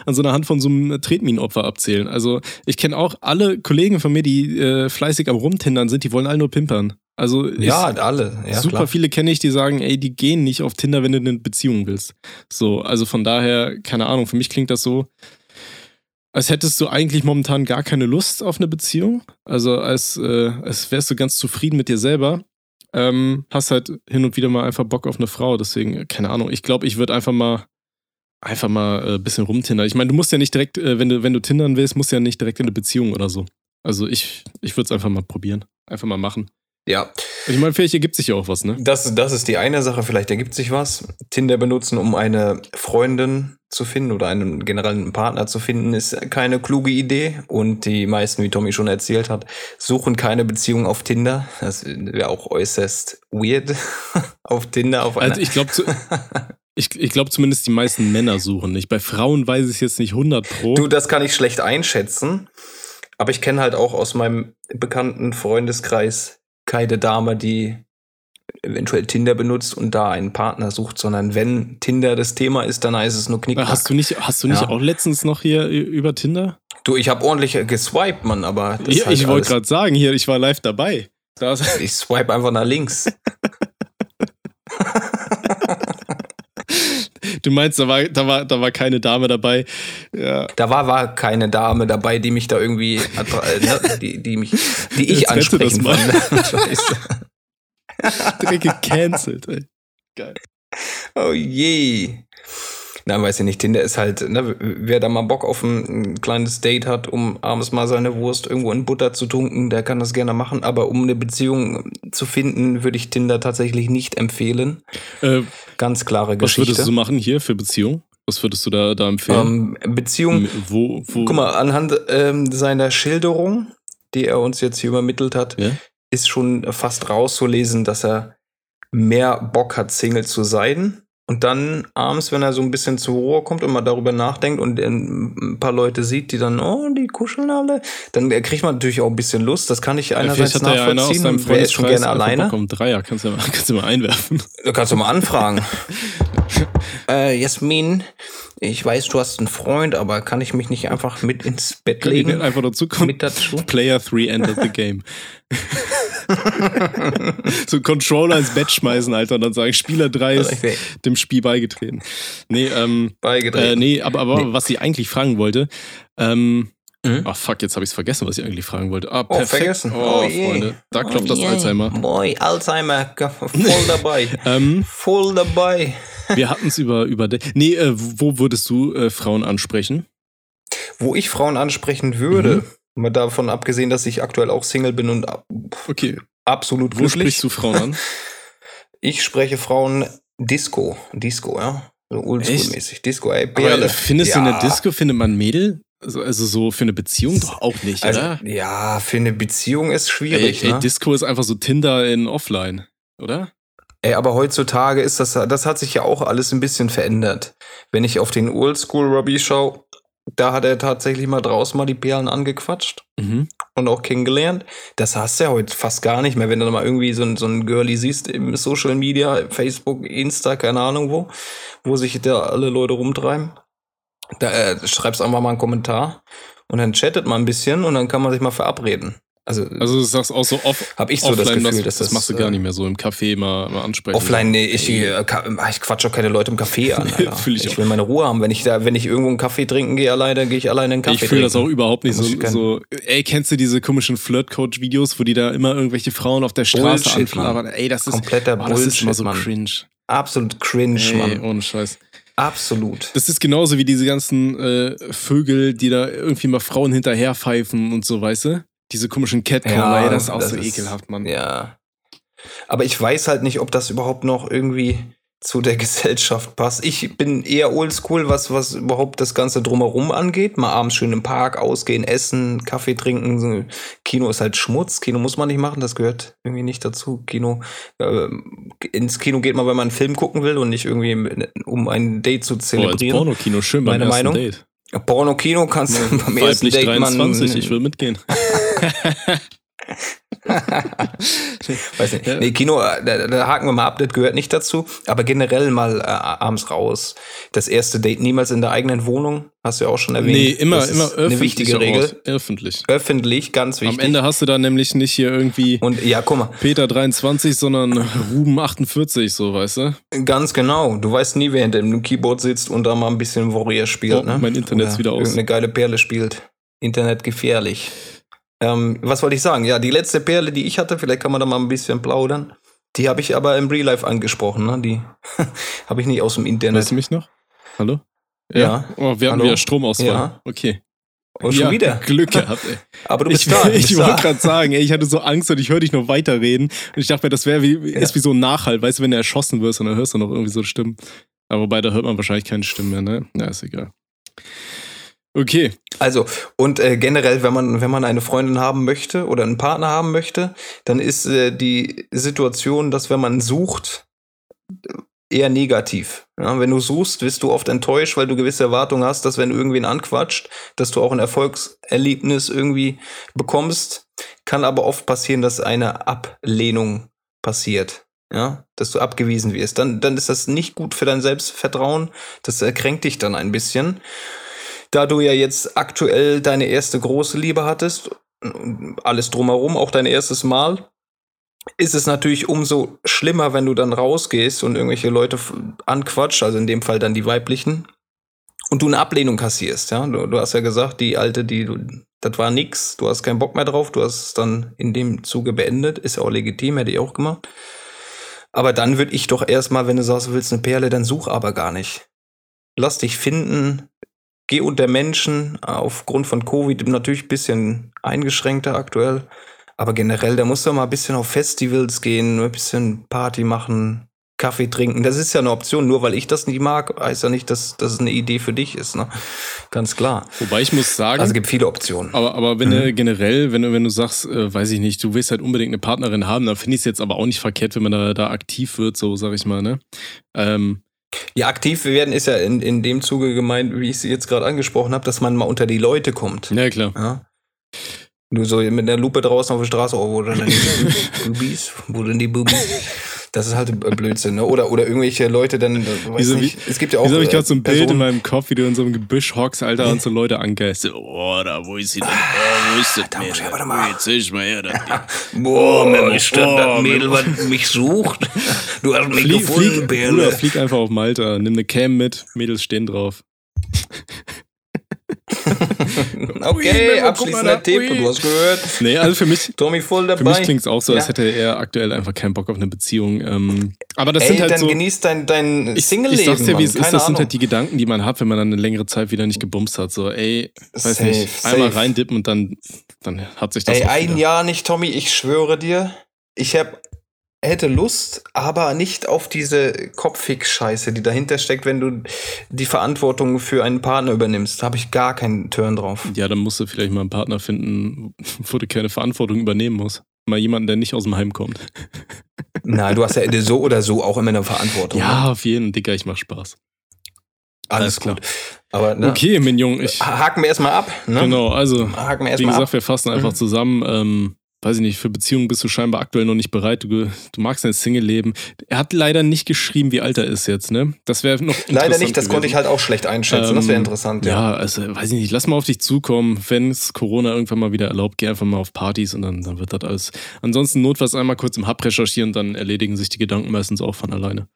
an so einer Hand von so einem Tretminenopfer abzählen. Also ich kenne auch alle Kollegen von mir, die äh, fleißig am Rumtindern sind, die wollen alle nur pimpern. Also ja, alle. Ja, super klar. viele kenne ich, die sagen, ey, die gehen nicht auf Tinder, wenn du eine Beziehung willst. So, also von daher, keine Ahnung, für mich klingt das so, als hättest du eigentlich momentan gar keine Lust auf eine Beziehung. Also als, äh, als wärst du ganz zufrieden mit dir selber. Ähm, hast halt hin und wieder mal einfach Bock auf eine Frau. Deswegen, keine Ahnung, ich glaube, ich würde einfach mal einfach mal ein äh, bisschen rumtindern. Ich meine, du musst ja nicht direkt, äh, wenn du, wenn du tindern willst, musst du ja nicht direkt in eine Beziehung oder so. Also ich, ich würde es einfach mal probieren. Einfach mal machen. Ja. Ich meine, vielleicht ergibt sich ja auch was, ne? Das, das ist die eine Sache, vielleicht ergibt sich was. Tinder benutzen, um eine Freundin zu finden oder einen generellen Partner zu finden, ist keine kluge Idee. Und die meisten, wie Tommy schon erzählt hat, suchen keine Beziehung auf Tinder. Das wäre auch äußerst weird [LAUGHS] auf Tinder. Auf also ich glaube, [LAUGHS] ich, ich glaube zumindest die meisten Männer suchen nicht. Bei Frauen weiß ich es jetzt nicht 100 pro. Du, das kann ich schlecht einschätzen. Aber ich kenne halt auch aus meinem bekannten Freundeskreis keine Dame, die eventuell Tinder benutzt und da einen Partner sucht, sondern wenn Tinder das Thema ist, dann heißt es nur Knickknack. Hast du nicht, hast du nicht ja. auch letztens noch hier über Tinder? Du, ich habe ordentlich geswiped, Mann, aber ja, halt ich wollte gerade sagen, hier, ich war live dabei. ich swipe einfach nach links. [LAUGHS] Du meinst, da war, da war, da war keine Dame dabei. Ja. Da war, war keine Dame dabei, die mich da irgendwie, äh, ne, die, die mich, die ich Jetzt ansprechen fand. [LAUGHS] Scheiße. [LAUGHS] Direkt gecancelt, ey. Geil. Oh je. Na, weiß ich nicht, Tinder ist halt, ne, wer da mal Bock auf ein, ein, kleines Date hat, um abends mal seine Wurst irgendwo in Butter zu tunken, der kann das gerne machen. Aber um eine Beziehung zu finden, würde ich Tinder tatsächlich nicht empfehlen. Äh, Ganz klare Geschichte. Was würdest du machen hier für Beziehung? Was würdest du da, da empfehlen? Ähm, Beziehung, wo, wo? Guck mal, anhand ähm, seiner Schilderung, die er uns jetzt hier übermittelt hat, ja? ist schon fast rauszulesen, dass er mehr Bock hat, Single zu sein und dann abends, wenn er so ein bisschen zur Ruhe kommt und mal darüber nachdenkt und ein paar Leute sieht, die dann, oh, die kuscheln alle, dann kriegt man natürlich auch ein bisschen Lust. Das kann ich einerseits ja, nachvollziehen. Ja und wer ist schon gerne alleine. Kommt Dreier, kannst du, mal, [LAUGHS] kannst du mal einwerfen. Da kannst du mal anfragen. [LAUGHS] äh, Jasmin, ich weiß, du hast einen Freund, aber kann ich mich nicht einfach mit ins Bett kann legen? einfach dazu kommen. Mit dazu? Player 3 entered the game. [LAUGHS] [LAUGHS] so einen Controller ins Bett schmeißen, Alter, und dann sagen, Spieler 3 ist dem Spiel beigetreten. Nee, ähm, beigetreten. Äh, nee, aber, aber nee. was ich eigentlich fragen wollte, ähm, Mhm. Oh fuck, jetzt habe ich es vergessen, was ich eigentlich fragen wollte. Ah, perfekt. Oh, vergessen. Oh, oh Freunde. Da klopft oh, das yeah. Alzheimer. Boy, Alzheimer. [LAUGHS] Voll [LAUGHS] dabei. ähm, Voll dabei. wir hatten es über, über. Nee, äh, wo würdest du äh, Frauen ansprechen? Wo ich Frauen ansprechen würde, mhm. Mal davon abgesehen, dass ich aktuell auch Single bin und okay. absolut Wo glücklich. sprichst du Frauen an? [LAUGHS] Ich spreche Frauen Disco. Disco, ja. So oldschool-mäßig. Disco, ey, Perle. Aber findest ja. du in der Disco, findet man Mädel? Also, also so für eine Beziehung doch auch nicht, also, oder? Ja, für eine Beziehung ist schwierig. Ey, ey ne? Disco ist einfach so Tinder in Offline, oder? Ey, aber heutzutage ist das, das hat sich ja auch alles ein bisschen verändert. Wenn ich auf den Oldschool Robbie schaue, da hat er tatsächlich mal draußen mal die Perlen angequatscht mhm. und auch kennengelernt. Das hast du ja heute fast gar nicht mehr, wenn du mal irgendwie so ein, so ein Girlie siehst im Social Media, Facebook, Insta, keine Ahnung wo, wo sich da alle Leute rumtreiben. Da äh, schreibst einfach mal einen Kommentar und dann chattet man ein bisschen und dann kann man sich mal verabreden. Also, also du sagst auch so off, hab ich so offline, das Gefühl, das, dass das, das machst du gar nicht mehr so im Café mal, mal ansprechen. Offline, nee, ich, äh, ich quatsche auch keine Leute im Café an. [LAUGHS] fühl ich, ich will meine Ruhe haben. Wenn ich da, wenn ich irgendwo einen Kaffee trinken gehe alleine, gehe ich alleine einen Kaffee Ich fühle das auch überhaupt nicht so, so. Ey, kennst du diese komischen Flirt-Coach-Videos, wo die da immer irgendwelche Frauen auf der Straße anflabbern? Ey, das ist kompletter oh, das ist immer so Mann. cringe. Absolut cringe, Ey, Mann. Ohne Scheiß. Absolut. Das ist genauso wie diese ganzen äh, Vögel, die da irgendwie mal Frauen hinterherpfeifen und so, weißt du? Diese komischen Catcaller, ja, das ist auch das so ist, ekelhaft, Mann. Ja. Aber ich weiß halt nicht, ob das überhaupt noch irgendwie zu der [LAUGHS] Gesellschaft passt. Ich bin eher oldschool, was, was überhaupt das Ganze drumherum angeht. Mal abends schön im Park ausgehen, essen, Kaffee trinken. Kino ist halt Schmutz. Kino muss man nicht machen, das gehört irgendwie nicht dazu. Kino, äh, ins Kino geht man, wenn man einen Film gucken will und nicht irgendwie, um ein Date zu Oh, zelebrieren. Pornokino, schön beim Meine ersten Meinung? Date. Porno-Kino kannst du beim ersten Date 23, man, ich will mitgehen. [LAUGHS] [LAUGHS] Weiß nicht. Nee, Kino, äh, da, da haken wir mal ab, das gehört nicht dazu. Aber generell mal äh, abends raus. Das erste Date niemals in der eigenen Wohnung, hast du ja auch schon erwähnt. Nee, immer, Das immer öffentlich. Eine wichtige Regel. Öffentlich. Öffentlich, ganz wichtig. Am Ende hast du dann nämlich nicht hier irgendwie Und ja, guck mal, Peter 23, sondern Ruben 48, so, weißt du? ganz genau. Du weißt nie, wer hinter dem Keyboard sitzt und da mal ein bisschen Warrior spielt. Oh, ne? mein Internet ist wieder aus. Irgendeine geile Perle spielt. Internet gefährlich. Ähm, was wollte ich sagen? Ja, die letzte Perle, die ich hatte, vielleicht kann man da mal ein bisschen plaudern. Die habe ich aber im Real Life angesprochen. Ne? Die [LAUGHS] habe ich nicht aus dem Internet. Hörst du mich noch? Hallo? Ja. Oh, wir Hallo? wieder Stromausfall. Ja. Okay. Oh, schon ja, wieder. Glück [LAUGHS] gehabt, ey. Aber du [LAUGHS] Ich, bist da. du ich bist wollte da. gerade sagen, ey, ich hatte so Angst und ich höre dich noch weiterreden. Und ich dachte mir, das wäre wie, ist wie so ein Nachhalt, weißt du, wenn du erschossen wirst und dann hörst du noch irgendwie so Stimmen. Aber wobei, da hört man wahrscheinlich keine Stimmen mehr, ne? Na, ist egal. Okay. Also, und äh, generell, wenn man, wenn man eine Freundin haben möchte oder einen Partner haben möchte, dann ist äh, die Situation, dass wenn man sucht, eher negativ. Ja, wenn du suchst, wirst du oft enttäuscht, weil du gewisse Erwartungen hast, dass wenn du irgendwen anquatscht, dass du auch ein Erfolgserlebnis irgendwie bekommst. Kann aber oft passieren, dass eine Ablehnung passiert. Ja, dass du abgewiesen wirst. Dann, dann ist das nicht gut für dein Selbstvertrauen. Das äh, kränkt dich dann ein bisschen. Da du ja jetzt aktuell deine erste große Liebe hattest, alles drumherum, auch dein erstes Mal, ist es natürlich umso schlimmer, wenn du dann rausgehst und irgendwelche Leute anquatscht, also in dem Fall dann die weiblichen, und du eine Ablehnung kassierst, ja. Du, du hast ja gesagt, die alte, die das war nix, du hast keinen Bock mehr drauf, du hast es dann in dem Zuge beendet, ist ja auch legitim, hätte ich auch gemacht. Aber dann würde ich doch erstmal, wenn du sagst, du willst eine Perle, dann such aber gar nicht. Lass dich finden, geh unter Menschen, aufgrund von Covid natürlich ein bisschen eingeschränkter aktuell. Aber generell, da musst du mal ein bisschen auf Festivals gehen, ein bisschen Party machen, Kaffee trinken. Das ist ja eine Option. Nur weil ich das nicht mag, heißt ja nicht, dass das eine Idee für dich ist. Ne? Ganz klar. Wobei ich muss sagen, Also es gibt viele Optionen. aber, aber wenn du generell, wenn du, wenn du sagst, äh, weiß ich nicht, du willst halt unbedingt eine Partnerin haben, dann finde ich es jetzt aber auch nicht verkehrt, wenn man da, da aktiv wird, so sag ich mal, ne? Ähm, Ja, aktiv werden ist ja in, in dem Zuge gemeint, wie ich sie jetzt gerade angesprochen habe, dass man mal unter die Leute kommt. ja, klar. Ja. Du so mit der Lupe draußen auf der Straße, oh, wo denn [LAUGHS] die Bubis? Wo denn die Bubis? Das ist halt Blödsinn, ne? Oder, oder irgendwelche Leute dann, äh, Wieso, nicht, es gibt ja auch. Wieso habe ich äh, gerade so ein Bild in Personen- meinem Kopf, wie du in so einem Gebüsch hockst, Alter, und so Leute angeist. Oh, da, wo ist sie denn? Oh, wo ist das da muss ich Mädel? aber mal- Jetzt ich mal her, das. [LAUGHS] Boah, Oh, ist das oh, das Mädel, was mich sucht? [LAUGHS] Du hast mich Flieg, gefunden, flieg. Bruder, flieg einfach auf Malta, nimm eine Cam mit, Mädels stehen drauf. [LAUGHS] Okay, abschließender Tipp, du hast gehört. Nee, also für mich, Tommy voll für dabei. mich klingt es auch so, als Ja. hätte er aktuell einfach keinen Bock auf eine Beziehung. Ähm, aber das Ey, sind halt dann so. genieß dein, dein Ich, Single-Leben. ich sag's dir, wie Mann. es ist, das sind halt die Gedanken, die man hat, wenn man dann eine längere Zeit wieder nicht gebumst hat. So, ey, weiß Safe, nicht, einmal reindippen und dann, dann hat sich das Ey, ein. Jahr nicht, Tommy, ich schwöre dir. Ich hab, hätte Lust, aber nicht auf diese Kopfhick-Scheiße, die dahinter steckt, wenn du die Verantwortung für einen Partner übernimmst. Da habe ich gar keinen Turn drauf. Ja, dann musst du vielleicht mal einen Partner finden, wo du keine Verantwortung übernehmen musst. Mal jemanden, der nicht aus dem Heim kommt. [LAUGHS] Nein, du hast ja so oder so auch immer eine Verantwortung. Ja, ne? auf jeden Dicker, ich mach Spaß. alles alles klar. gut. Aber ne, Okay, mein Junge, ich. haken wir erstmal ab. Ne? Genau, also, Haken wir wie erstmal gesagt, ab. wir fassen einfach Mhm. zusammen. Ähm, weiß ich nicht, für Beziehungen bist du scheinbar aktuell noch nicht bereit. Du, du magst dein Single-Leben. Er hat leider nicht geschrieben, wie alt er ist jetzt, ne? Das wäre noch. Leider interessant nicht, das gewesen. konnte ich halt auch schlecht einschätzen. das wäre Ähm, interessant, Ja, ja. also weiß ich nicht, lass mal auf dich zukommen. Wenn es Corona irgendwann mal wieder erlaubt, geh einfach mal auf Partys und dann, dann wird das alles. Ansonsten notfalls einmal kurz im Hub recherchieren, dann erledigen sich die Gedanken meistens auch von alleine.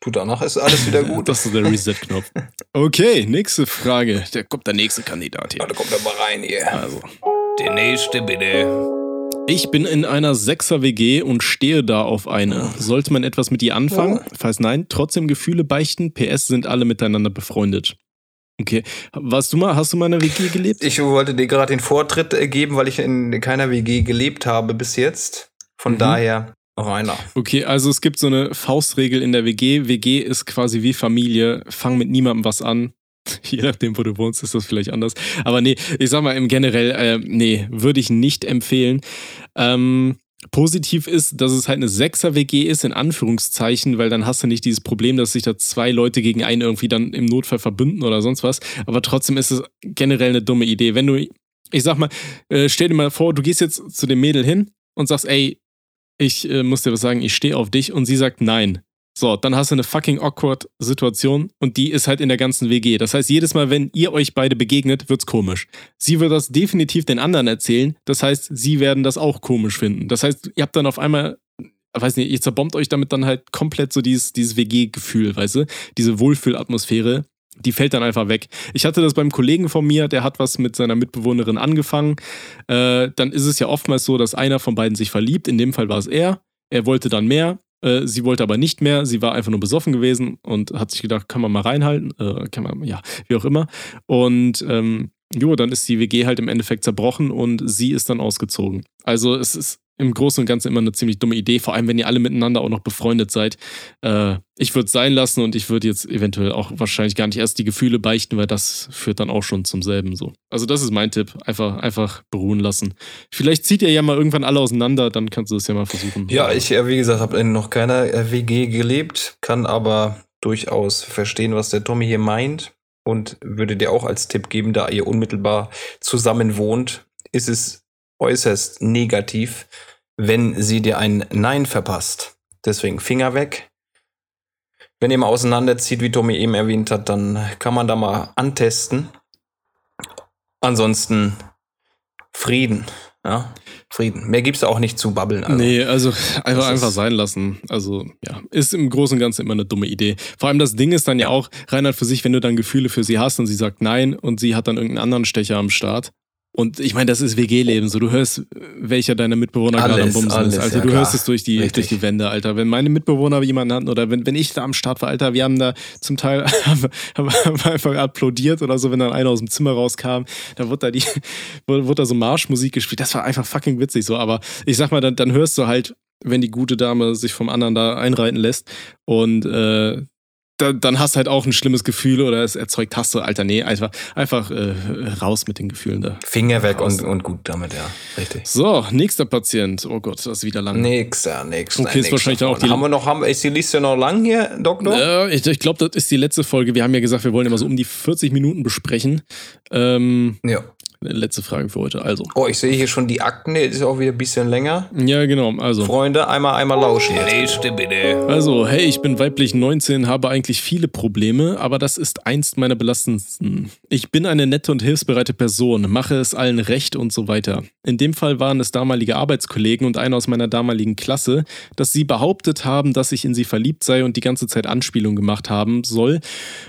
Du, danach ist alles wieder gut. Das ist der Reset-Knopf. [LAUGHS] Okay, nächste Frage. Da kommt der nächste Kandidat Ja, hier. da kommt er mal rein hier. Also. Der nächste, bitte. Ich bin in einer Sechser-WG und stehe da auf eine. Sollte man etwas mit ihr anfangen? Falls nein, trotzdem Gefühle beichten. PS sind alle miteinander befreundet. Okay. Warst du mal, hast du mal in einer WG gelebt? Ich wollte dir gerade den Vortritt äh, geben, weil ich in keiner WG gelebt habe bis jetzt. Von Mhm. daher Rainer. Okay, also es gibt so eine Faustregel in der WG. WG ist quasi wie Familie. Fang mit niemandem was an. [LAUGHS] Je nachdem, wo du wohnst, ist das vielleicht anders. Aber nee, ich sag mal im generell, äh, nee, würde ich nicht empfehlen. Ähm, positiv ist, dass es halt eine Sechser-WG ist, in Anführungszeichen, weil dann hast du nicht dieses Problem, dass sich da zwei Leute gegen einen irgendwie dann im Notfall verbünden oder sonst was. Aber trotzdem ist es generell eine dumme Idee. Wenn du, ich sag mal, äh, stell dir mal vor, du gehst jetzt zu dem Mädel hin und sagst, ey, ich äh, muss dir was sagen, ich stehe auf dich und sie sagt nein. So, dann hast du eine fucking awkward Situation und die ist halt in der ganzen WG. Das heißt, jedes Mal, wenn ihr euch beide begegnet, wird's komisch. Sie wird das definitiv den anderen erzählen. Das heißt, sie werden das auch komisch finden. Das heißt, ihr habt dann auf einmal, weiß nicht, ihr zerbombt euch damit dann halt komplett so dieses, dieses WG-Gefühl, weißt du? Diese Wohlfühlatmosphäre, die fällt dann einfach weg. Ich hatte das beim Kollegen von mir, der hat was mit seiner Mitbewohnerin angefangen. Äh, dann ist es ja oftmals so, dass einer von beiden sich verliebt. In dem Fall war es er. Er wollte dann mehr. Äh, sie wollte aber nicht mehr. Sie war einfach nur besoffen gewesen und hat sich gedacht, kann man mal reinhalten. Äh, kann man, ja, [LAUGHS] wie auch immer. Und ähm, jo, dann ist die WG halt im Endeffekt zerbrochen und sie ist dann ausgezogen. Also es ist im Großen und Ganzen immer eine ziemlich dumme Idee, vor allem wenn ihr alle miteinander auch noch befreundet seid. Äh, ich würde es sein lassen und ich würde jetzt eventuell auch wahrscheinlich gar nicht erst die Gefühle beichten, weil das führt dann auch schon zum selben so. Also das ist mein Tipp, einfach, einfach beruhen lassen. Vielleicht zieht ihr ja mal irgendwann alle auseinander, dann kannst du es ja mal versuchen. Ja, ich, äh, wie gesagt, habe in noch keiner äh, WG gelebt, kann aber durchaus verstehen, was der Tommy hier meint und würde dir auch als Tipp geben, da ihr unmittelbar zusammen wohnt, ist es äußerst negativ, wenn sie dir ein Nein verpasst. Deswegen Finger weg. Wenn ihr mal auseinanderzieht, wie Tommy eben erwähnt hat, dann kann man da mal antesten. Ansonsten Frieden. Ja, Frieden. Mehr gibt es auch nicht zu babbeln. Also. Nee, also einfach, einfach sein lassen. Also, ja, ist im Großen und Ganzen immer eine dumme Idee. Vor allem das Ding ist dann ja auch, Reinhard für sich, wenn du dann Gefühle für sie hast und sie sagt nein und sie hat dann irgendeinen anderen Stecher am Start, und ich meine, das ist WG-Leben. So, du hörst, welcher deiner Mitbewohner gerade am Bumsen alles, ist. Alter, ja, du klar. hörst es durch die, durch die Wände, Alter. Wenn meine Mitbewohner jemanden hatten oder wenn, wenn ich da am Start war, Alter, wir haben da zum Teil [LAUGHS] haben, einfach applaudiert oder so, wenn dann einer aus dem Zimmer rauskam, da wurde da die, [LAUGHS] wurde da so Marschmusik gespielt. Das war einfach fucking witzig so. Aber ich sag mal, dann, dann hörst du halt, wenn die gute Dame sich vom anderen da einreiten lässt und äh, da, dann hast du halt auch ein schlimmes Gefühl oder es erzeugt Hass. Alter, nee, einfach, einfach äh, raus mit den Gefühlen da. Finger weg und, und gut damit, ja. Richtig. So, nächster Patient. Oh Gott, das ist wieder lang. Nächster, nächster. Okay, ist wahrscheinlich auch die. Haben wir noch, haben, ist die Liste noch lang hier, Doktor? Ja, ich, ich glaube, das ist die letzte Folge. Wir haben ja gesagt, wir wollen immer so um die 40 Minuten besprechen. Ähm, ja letzte Frage für heute. Also. Oh, ich sehe hier schon die Akten, die ist auch wieder ein bisschen länger. Ja, genau. Also. Freunde, einmal, einmal lauschen. Nächste bitte. Also, hey, ich bin weiblich 19, habe eigentlich viele Probleme, aber das ist eins meiner belastendsten. Ich bin eine nette und hilfsbereite Person, mache es allen recht und so weiter. In dem Fall waren es damalige Arbeitskollegen und einer aus meiner damaligen Klasse, dass sie behauptet haben, dass ich in sie verliebt sei und die ganze Zeit Anspielung gemacht haben soll.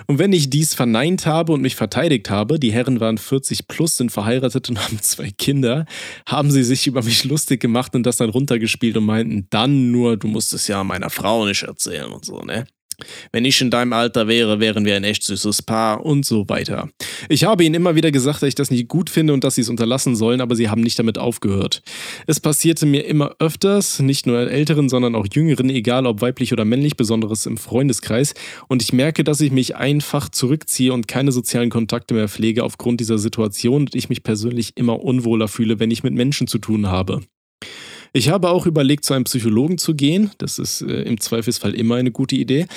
Und wenn ich dies verneint habe und mich verteidigt habe, die Herren waren 40 plus, sind verheiratet, verheiratet und [LAUGHS] haben zwei Kinder, haben sie sich über mich lustig gemacht und das dann runtergespielt und meinten dann nur, du musst es ja meiner Frau nicht erzählen und so, ne? Wenn ich in deinem Alter wäre, wären wir ein echt süßes Paar und so weiter. Ich habe ihnen immer wieder gesagt, dass ich das nicht gut finde und dass sie es unterlassen sollen, aber sie haben nicht damit aufgehört. Es passierte mir immer öfters, nicht nur älteren, sondern auch jüngeren, egal ob weiblich oder männlich, besonderes im Freundeskreis. Und ich merke, dass ich mich einfach zurückziehe und keine sozialen Kontakte mehr pflege aufgrund dieser Situation und ich mich persönlich immer unwohler fühle, wenn ich mit Menschen zu tun habe. Ich habe auch überlegt, zu einem Psychologen zu gehen. Das ist äh, im Zweifelsfall immer eine gute Idee.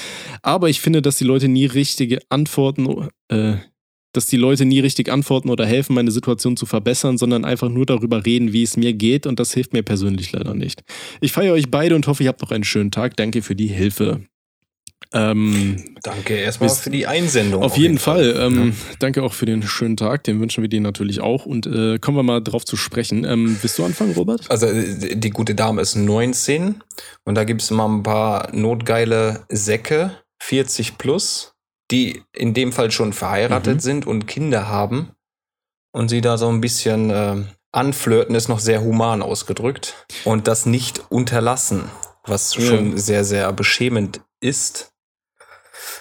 Aber ich finde, dass die Leute nie richtige Antworten, äh, dass die Leute nie richtig antworten oder helfen, meine Situation zu verbessern, sondern einfach nur darüber reden, wie es mir geht. Und das hilft mir persönlich leider nicht. Ich feiere euch beide und hoffe, ihr habt noch einen schönen Tag. Danke für die Hilfe. Ähm, danke erstmal für die Einsendung. Auf, auf jeden, jeden, Fall. Fall. Ähm, ja. Danke auch für den schönen Tag. Den wünschen wir dir natürlich auch. Und äh, kommen wir mal drauf zu sprechen. Ähm, willst du anfangen, Robert? Also, äh, die gute Dame ist 19 und da gibt es mal ein paar notgeile Säcke, 40 plus, die in dem Fall schon verheiratet mhm. sind und Kinder haben. Und sie da so ein bisschen äh, anflirten, ist noch sehr human ausgedrückt. Und das nicht unterlassen, was schon ja. sehr, sehr beschämend ist.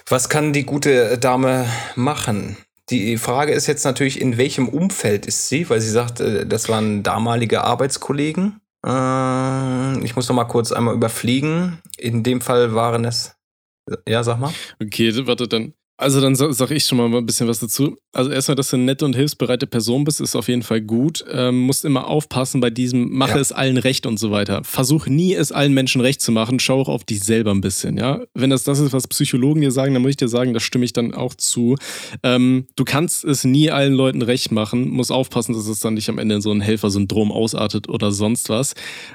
Was kann die gute Dame machen? Die Frage ist jetzt natürlich, in welchem Umfeld ist sie? Weil sie sagt, äh, das waren damalige Arbeitskollegen. Äh, ich muss noch mal kurz einmal überfliegen. In dem Fall waren es. Ja, sag mal. Okay, warte, dann also dann sage ich schon mal ein bisschen was dazu. Also erstmal, dass du eine nette und hilfsbereite Person bist, ist auf jeden Fall gut. Ähm, musst immer aufpassen bei diesem, mache ja. es allen recht und so weiter. Versuch nie, es allen Menschen recht zu machen. Schau auch auf dich selber ein bisschen, ja. Wenn das das ist, was Psychologen dir sagen, dann muss ich dir sagen, da stimme ich dann auch zu. Ähm, du kannst es nie allen Leuten recht machen. Muss aufpassen, dass es dann nicht am Ende in so ein Helfersyndrom ausartet oder sonst was.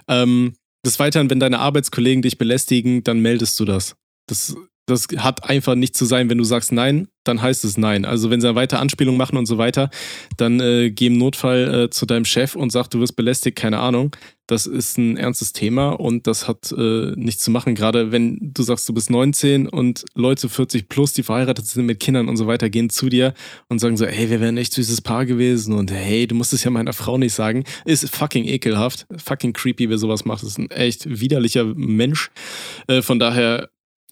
Ähm, des Weiteren, wenn deine Arbeitskollegen dich belästigen, dann meldest du das. Das das hat einfach nicht zu sein, wenn du sagst nein, dann heißt es nein. Also wenn sie weiter Anspielungen machen und so weiter, dann äh, geh im Notfall äh, zu deinem Chef und sag, du wirst belästigt, keine Ahnung. Das ist ein ernstes Thema und das hat äh, nichts zu machen. Gerade wenn du sagst, du bist 19 und Leute 40 plus, die verheiratet sind mit Kindern und so weiter, gehen zu dir und sagen so, hey, wir wären echt süßes Paar gewesen und hey, du musst es ja meiner Frau nicht sagen. Ist fucking ekelhaft, fucking creepy, wer sowas macht. Das ist ein echt widerlicher Mensch. Äh, von daher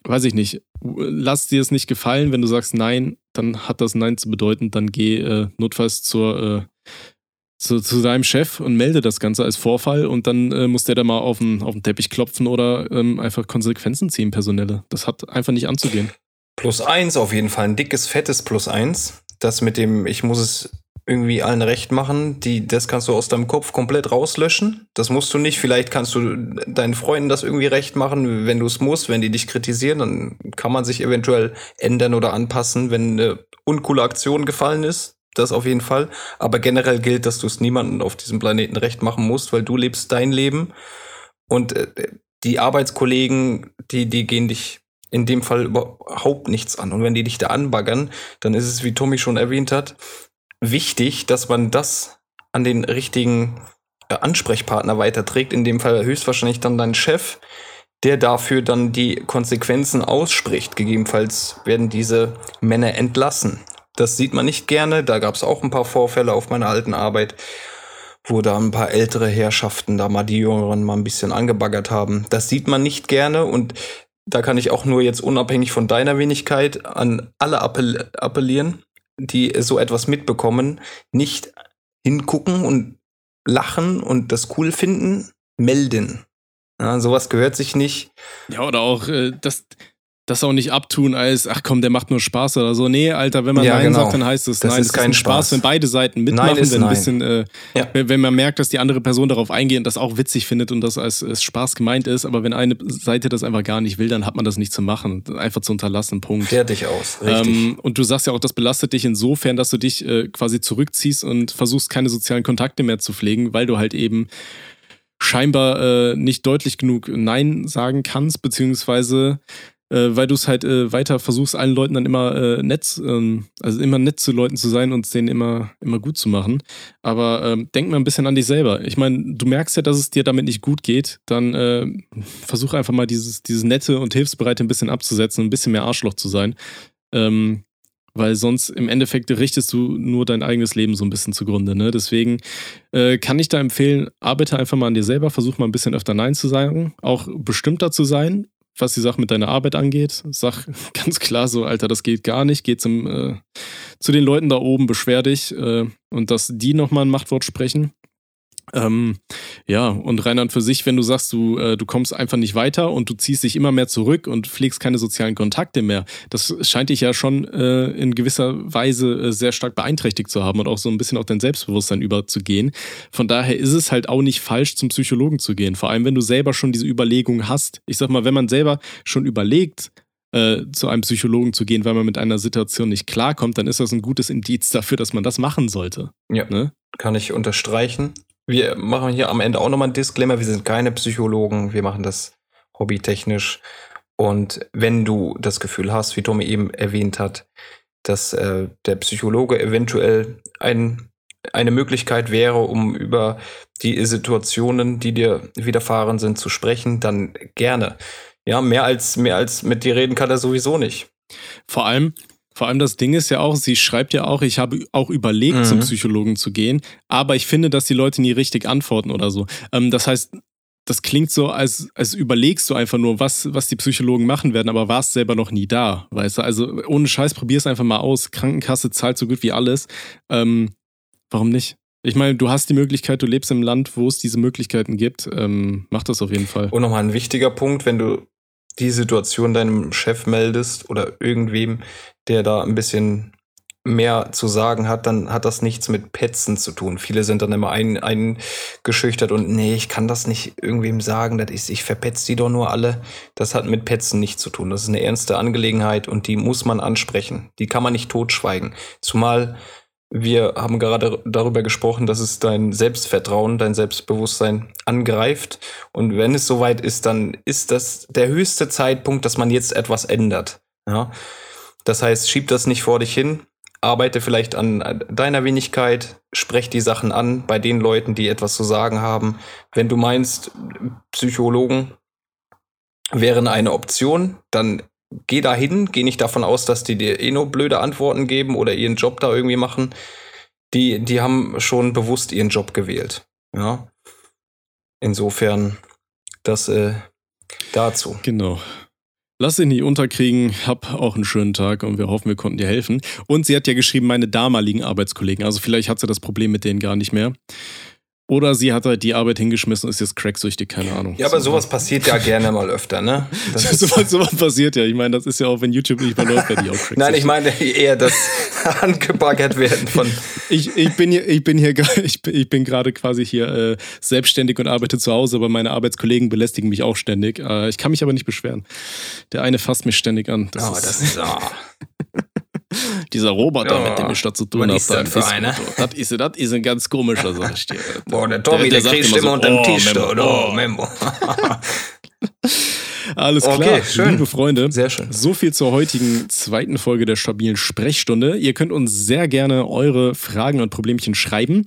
weiß ich nicht, lass dir es nicht gefallen, wenn du sagst Nein, dann hat das Nein zu bedeuten, dann geh äh, notfalls zur, äh, zu, zu, deinem Chef und melde das Ganze als Vorfall und dann äh, muss der da mal auf den, auf den Teppich klopfen oder ähm, einfach Konsequenzen ziehen, personelle. Das hat einfach nicht anzugehen. Plus eins auf jeden Fall, ein dickes, fettes Plus eins. Das mit dem, ich muss es irgendwie allen recht machen, die, das kannst du aus deinem Kopf komplett rauslöschen. Das musst du nicht. Vielleicht kannst du deinen Freunden das irgendwie recht machen, wenn du es musst, wenn die dich kritisieren, dann kann man sich eventuell ändern oder anpassen, wenn eine uncoole Aktion gefallen ist. Das auf jeden Fall. Aber generell gilt, dass du es niemandem auf diesem Planeten recht machen musst, weil du lebst dein Leben. Und äh, die Arbeitskollegen, die, die gehen dich in dem Fall überhaupt nichts an. Und wenn die dich da anbaggern, dann ist es, wie Tommy schon erwähnt hat, wichtig, dass man das an den richtigen äh, Ansprechpartner weiterträgt, in dem Fall höchstwahrscheinlich dann dein Chef, der dafür dann die Konsequenzen ausspricht. Gegebenenfalls werden diese Männer entlassen. Das sieht man nicht gerne. Da gab es auch ein paar Vorfälle auf meiner alten Arbeit, wo da ein paar ältere Herrschaften da mal die Jüngeren mal ein bisschen angebaggert haben. Das sieht man nicht gerne und da kann ich auch nur jetzt unabhängig von deiner Wenigkeit an alle appellieren die so etwas mitbekommen, nicht hingucken und lachen und das cool finden, melden. Ja, sowas gehört sich nicht. Ja, oder auch äh, das, auch nicht abtun als, ach komm, der macht nur Spaß oder so. Nee, Alter, wenn man ja, Nein genau. sagt, dann heißt es das Nein. Ist das kein ist Spaß. Spaß, wenn beide Seiten mitmachen, Nein wenn ein bisschen, äh, ja. wenn man merkt, dass die andere Person darauf eingeht und das auch witzig findet und das als, als, Spaß gemeint ist, aber wenn eine Seite das einfach gar nicht will, dann hat man das nicht zu machen. Einfach zu unterlassen, Punkt. Fertig aus, richtig. Ähm, und du sagst ja auch, das belastet dich insofern, dass du dich äh, quasi zurückziehst und versuchst, keine sozialen Kontakte mehr zu pflegen, weil du halt eben scheinbar äh, nicht deutlich genug Nein sagen kannst, beziehungsweise äh, weil du es halt äh, weiter versuchst, allen Leuten dann immer äh, nett, ähm, also immer nett zu Leuten zu sein und es denen immer, immer gut zu machen. Aber ähm, denk mal ein bisschen an dich selber. Ich meine, du merkst ja, dass es dir damit nicht gut geht, dann äh, versuch einfach mal dieses, dieses Nette und Hilfsbereite ein bisschen abzusetzen, ein bisschen mehr Arschloch zu sein. Ähm, weil sonst im Endeffekt richtest du nur dein eigenes Leben so ein bisschen zugrunde. Ne? Deswegen äh, kann ich da empfehlen, arbeite einfach mal an dir selber, versuch mal ein bisschen öfter Nein zu sagen, auch bestimmter zu sein, was die Sache mit deiner Arbeit angeht. Sag [LAUGHS] ganz klar so, Alter, das geht gar nicht. Geh zum, äh, zu den Leuten da oben, beschwer dich äh, und dass die nochmal ein Machtwort sprechen. Ähm, ja, und Reinhard für sich, wenn du sagst, du, äh, du kommst einfach nicht weiter und du ziehst dich immer mehr zurück und pflegst keine sozialen Kontakte mehr, das scheint dich ja schon äh, in gewisser Weise äh, sehr stark beeinträchtigt zu haben und auch so ein bisschen auf dein Selbstbewusstsein überzugehen. Von daher ist es halt auch nicht falsch, zum Psychologen zu gehen. Vor allem, wenn du selber schon diese Überlegung hast. Ich sag mal, wenn man selber schon überlegt, äh, zu einem Psychologen zu gehen, weil man mit einer Situation nicht klarkommt, dann ist das ein gutes Indiz dafür, dass man das machen sollte. Ja. Ne? Kann ich unterstreichen. Wir machen hier am Ende auch nochmal einen Disclaimer. Wir sind keine Psychologen. Wir machen das hobbytechnisch. Und wenn du das Gefühl hast, wie Tommy eben erwähnt hat, dass äh, der Psychologe eventuell ein, eine Möglichkeit wäre, um über die Situationen, die dir widerfahren sind, zu sprechen, dann gerne. Ja, mehr als, mehr als mit dir reden kann er sowieso nicht. Vor allem, vor allem das Ding ist ja auch, sie schreibt ja auch, ich habe auch überlegt, mhm. zum Psychologen zu gehen, aber ich finde, dass die Leute nie richtig antworten oder so. Ähm, das heißt, das klingt so, als, als überlegst du einfach nur, was, was die Psychologen machen werden, aber warst selber noch nie da, weißt du? Also ohne Scheiß, probier es einfach mal aus. Krankenkasse zahlt so gut wie alles. Ähm, warum nicht? Ich meine, du hast die Möglichkeit, du lebst im Land, wo es diese Möglichkeiten gibt. Ähm, mach das auf jeden Fall. Und nochmal ein wichtiger Punkt, wenn du die Situation deinem Chef meldest oder irgendwem, der da ein bisschen mehr zu sagen hat, dann hat das nichts mit Petzen zu tun. Viele sind dann immer ein, eingeschüchtert und nee, ich kann das nicht irgendwem sagen, das ist, ich verpetze die doch nur alle. Das hat mit Petzen nichts zu tun. Das ist eine ernste Angelegenheit und die muss man ansprechen. Die kann man nicht totschweigen. Zumal wir haben gerade darüber gesprochen, dass es dein Selbstvertrauen, dein Selbstbewusstsein angreift. Und wenn es soweit ist, dann ist das der höchste Zeitpunkt, dass man jetzt etwas ändert. Ja? Das heißt, schieb das nicht vor dich hin, arbeite vielleicht an deiner Wenigkeit, sprech die Sachen an bei den Leuten, die etwas zu sagen haben. Wenn du meinst, Psychologen wären eine Option, dann geh da hin, geh nicht davon aus, dass die dir eh nur blöde Antworten geben oder ihren Job da irgendwie machen. Die, die haben schon bewusst ihren Job gewählt. Ja. Insofern, das äh, dazu. Genau. Lass dich nicht unterkriegen, hab auch einen schönen Tag und wir hoffen, wir konnten dir helfen. Und sie hat ja geschrieben, meine damaligen Arbeitskollegen. Also vielleicht hat sie das Problem mit denen gar nicht mehr. Oder sie hat halt die Arbeit hingeschmissen und ist jetzt cracksüchtig, keine Ahnung. Ja, aber sowas passiert ja gerne mal öfter, ne? [LAUGHS] sowas, sowas passiert ja. Ich meine, das ist ja auch, wenn YouTube nicht mehr läuft, werde ich auch cracksüchtig. Nein, ich meine eher das [LAUGHS] angebaggert werden von. Ich, ich bin hier, ich bin hier, [LAUGHS] ich bin, ich bin gerade quasi hier äh, selbstständig und arbeite zu Hause, aber meine Arbeitskollegen belästigen mich auch ständig. Äh, ich kann mich aber nicht beschweren. Der eine fasst mich ständig an. Das oh, ist, das ist. Oh. Dieser Roboter, ja, mit dem ich da zu tun habe. Das, das, ist, das ist ein ganz komischer, sag ich dir. [LAUGHS] Boah, der Tommy, der, der, der kriegt immer so, unter den oh, Tisch. Membo, oh, Membo. [LAUGHS] Alles klar, okay, schön. liebe Freunde. Sehr schön. So viel zur heutigen zweiten Folge der stabilen Sprechstunde. Ihr könnt uns sehr gerne eure Fragen und Problemchen schreiben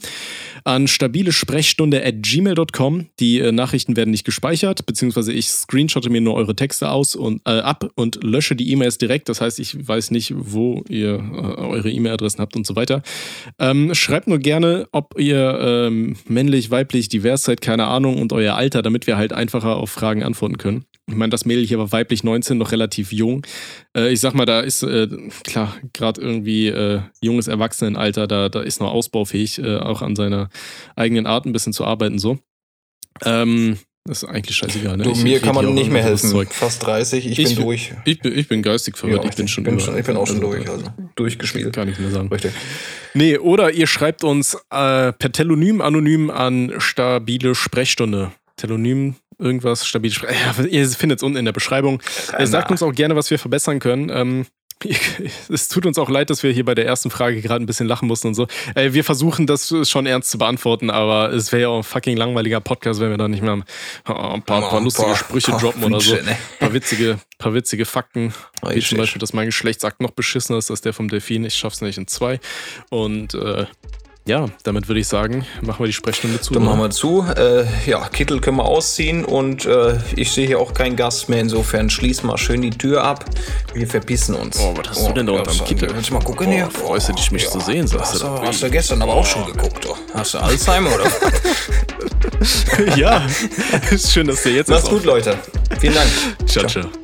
an stabile Sprechstunde at gmail.com. Die äh, Nachrichten werden nicht gespeichert, beziehungsweise ich screenshotte mir nur eure Texte aus und äh, ab und lösche die E-Mails direkt. Das heißt, ich weiß nicht, wo ihr äh, eure E-Mail-Adressen habt und so weiter. Ähm, schreibt nur gerne, ob ihr ähm, männlich, weiblich, divers seid, keine Ahnung, und euer Alter, damit wir halt einfacher auf Fragen antworten können. Ich meine, das Mädel hier war weiblich 19, noch relativ jung. Äh, ich sag mal, da ist äh, klar, gerade irgendwie äh, junges Erwachsenenalter, da, da ist noch ausbaufähig, äh, auch an seiner eigenen Art ein bisschen zu arbeiten so. Ähm, das ist eigentlich scheißegal. Ne? Du, mir kann man nicht mehr helfen. Zeug. Fast 30, ich, ich bin durch. Ich bin, ich bin geistig verwirrt, ja, ich bin schon, bin schon Ich bin auch schon durch, also durchgespielt. Kann ich mehr sagen. Richtig. Nee, oder ihr schreibt uns äh, per Telonym anonym an stabile Sprechstunde. Telonym irgendwas stabil. [LAUGHS] Ja, ihr findet es unten in der Beschreibung. Äh, sagt uns auch gerne, was wir verbessern können. Ähm, es tut uns auch leid, dass wir hier bei der ersten Frage gerade ein bisschen lachen mussten und so. Äh, wir versuchen das schon ernst zu beantworten, aber es wäre ja auch ein fucking langweiliger Podcast, wenn wir da nicht mehr ein paar, ein paar, paar lustige Sprüche droppen oder so. Ein paar witzige, paar witzige Fakten. Wie zum Beispiel, dass mein Geschlechtsakt noch beschissener ist als der vom Delfin. Ich schaff's nicht in zwei. Und äh, ja, damit würde ich sagen, machen wir die Sprechstunde zu. Dann machen wir zu. Äh, ja, Kittel können wir ausziehen und äh, ich sehe hier auch keinen Gast mehr. Insofern schließ mal schön die Tür ab. Wir verpissen uns. Oh, was hast oh, du denn da unterm ja, Kittel? Willst du mal gucken oh, hier? Freust du dich, mich ja. zu sehen? Sagst hast, du, hast du gestern aber auch schon geguckt. Oh. Hast du Alzheimer oder [LAUGHS] ja, [LAUGHS] ist schön, dass du jetzt Mach's gut, Leute. Vielen Dank. ciao. ciao. ciao.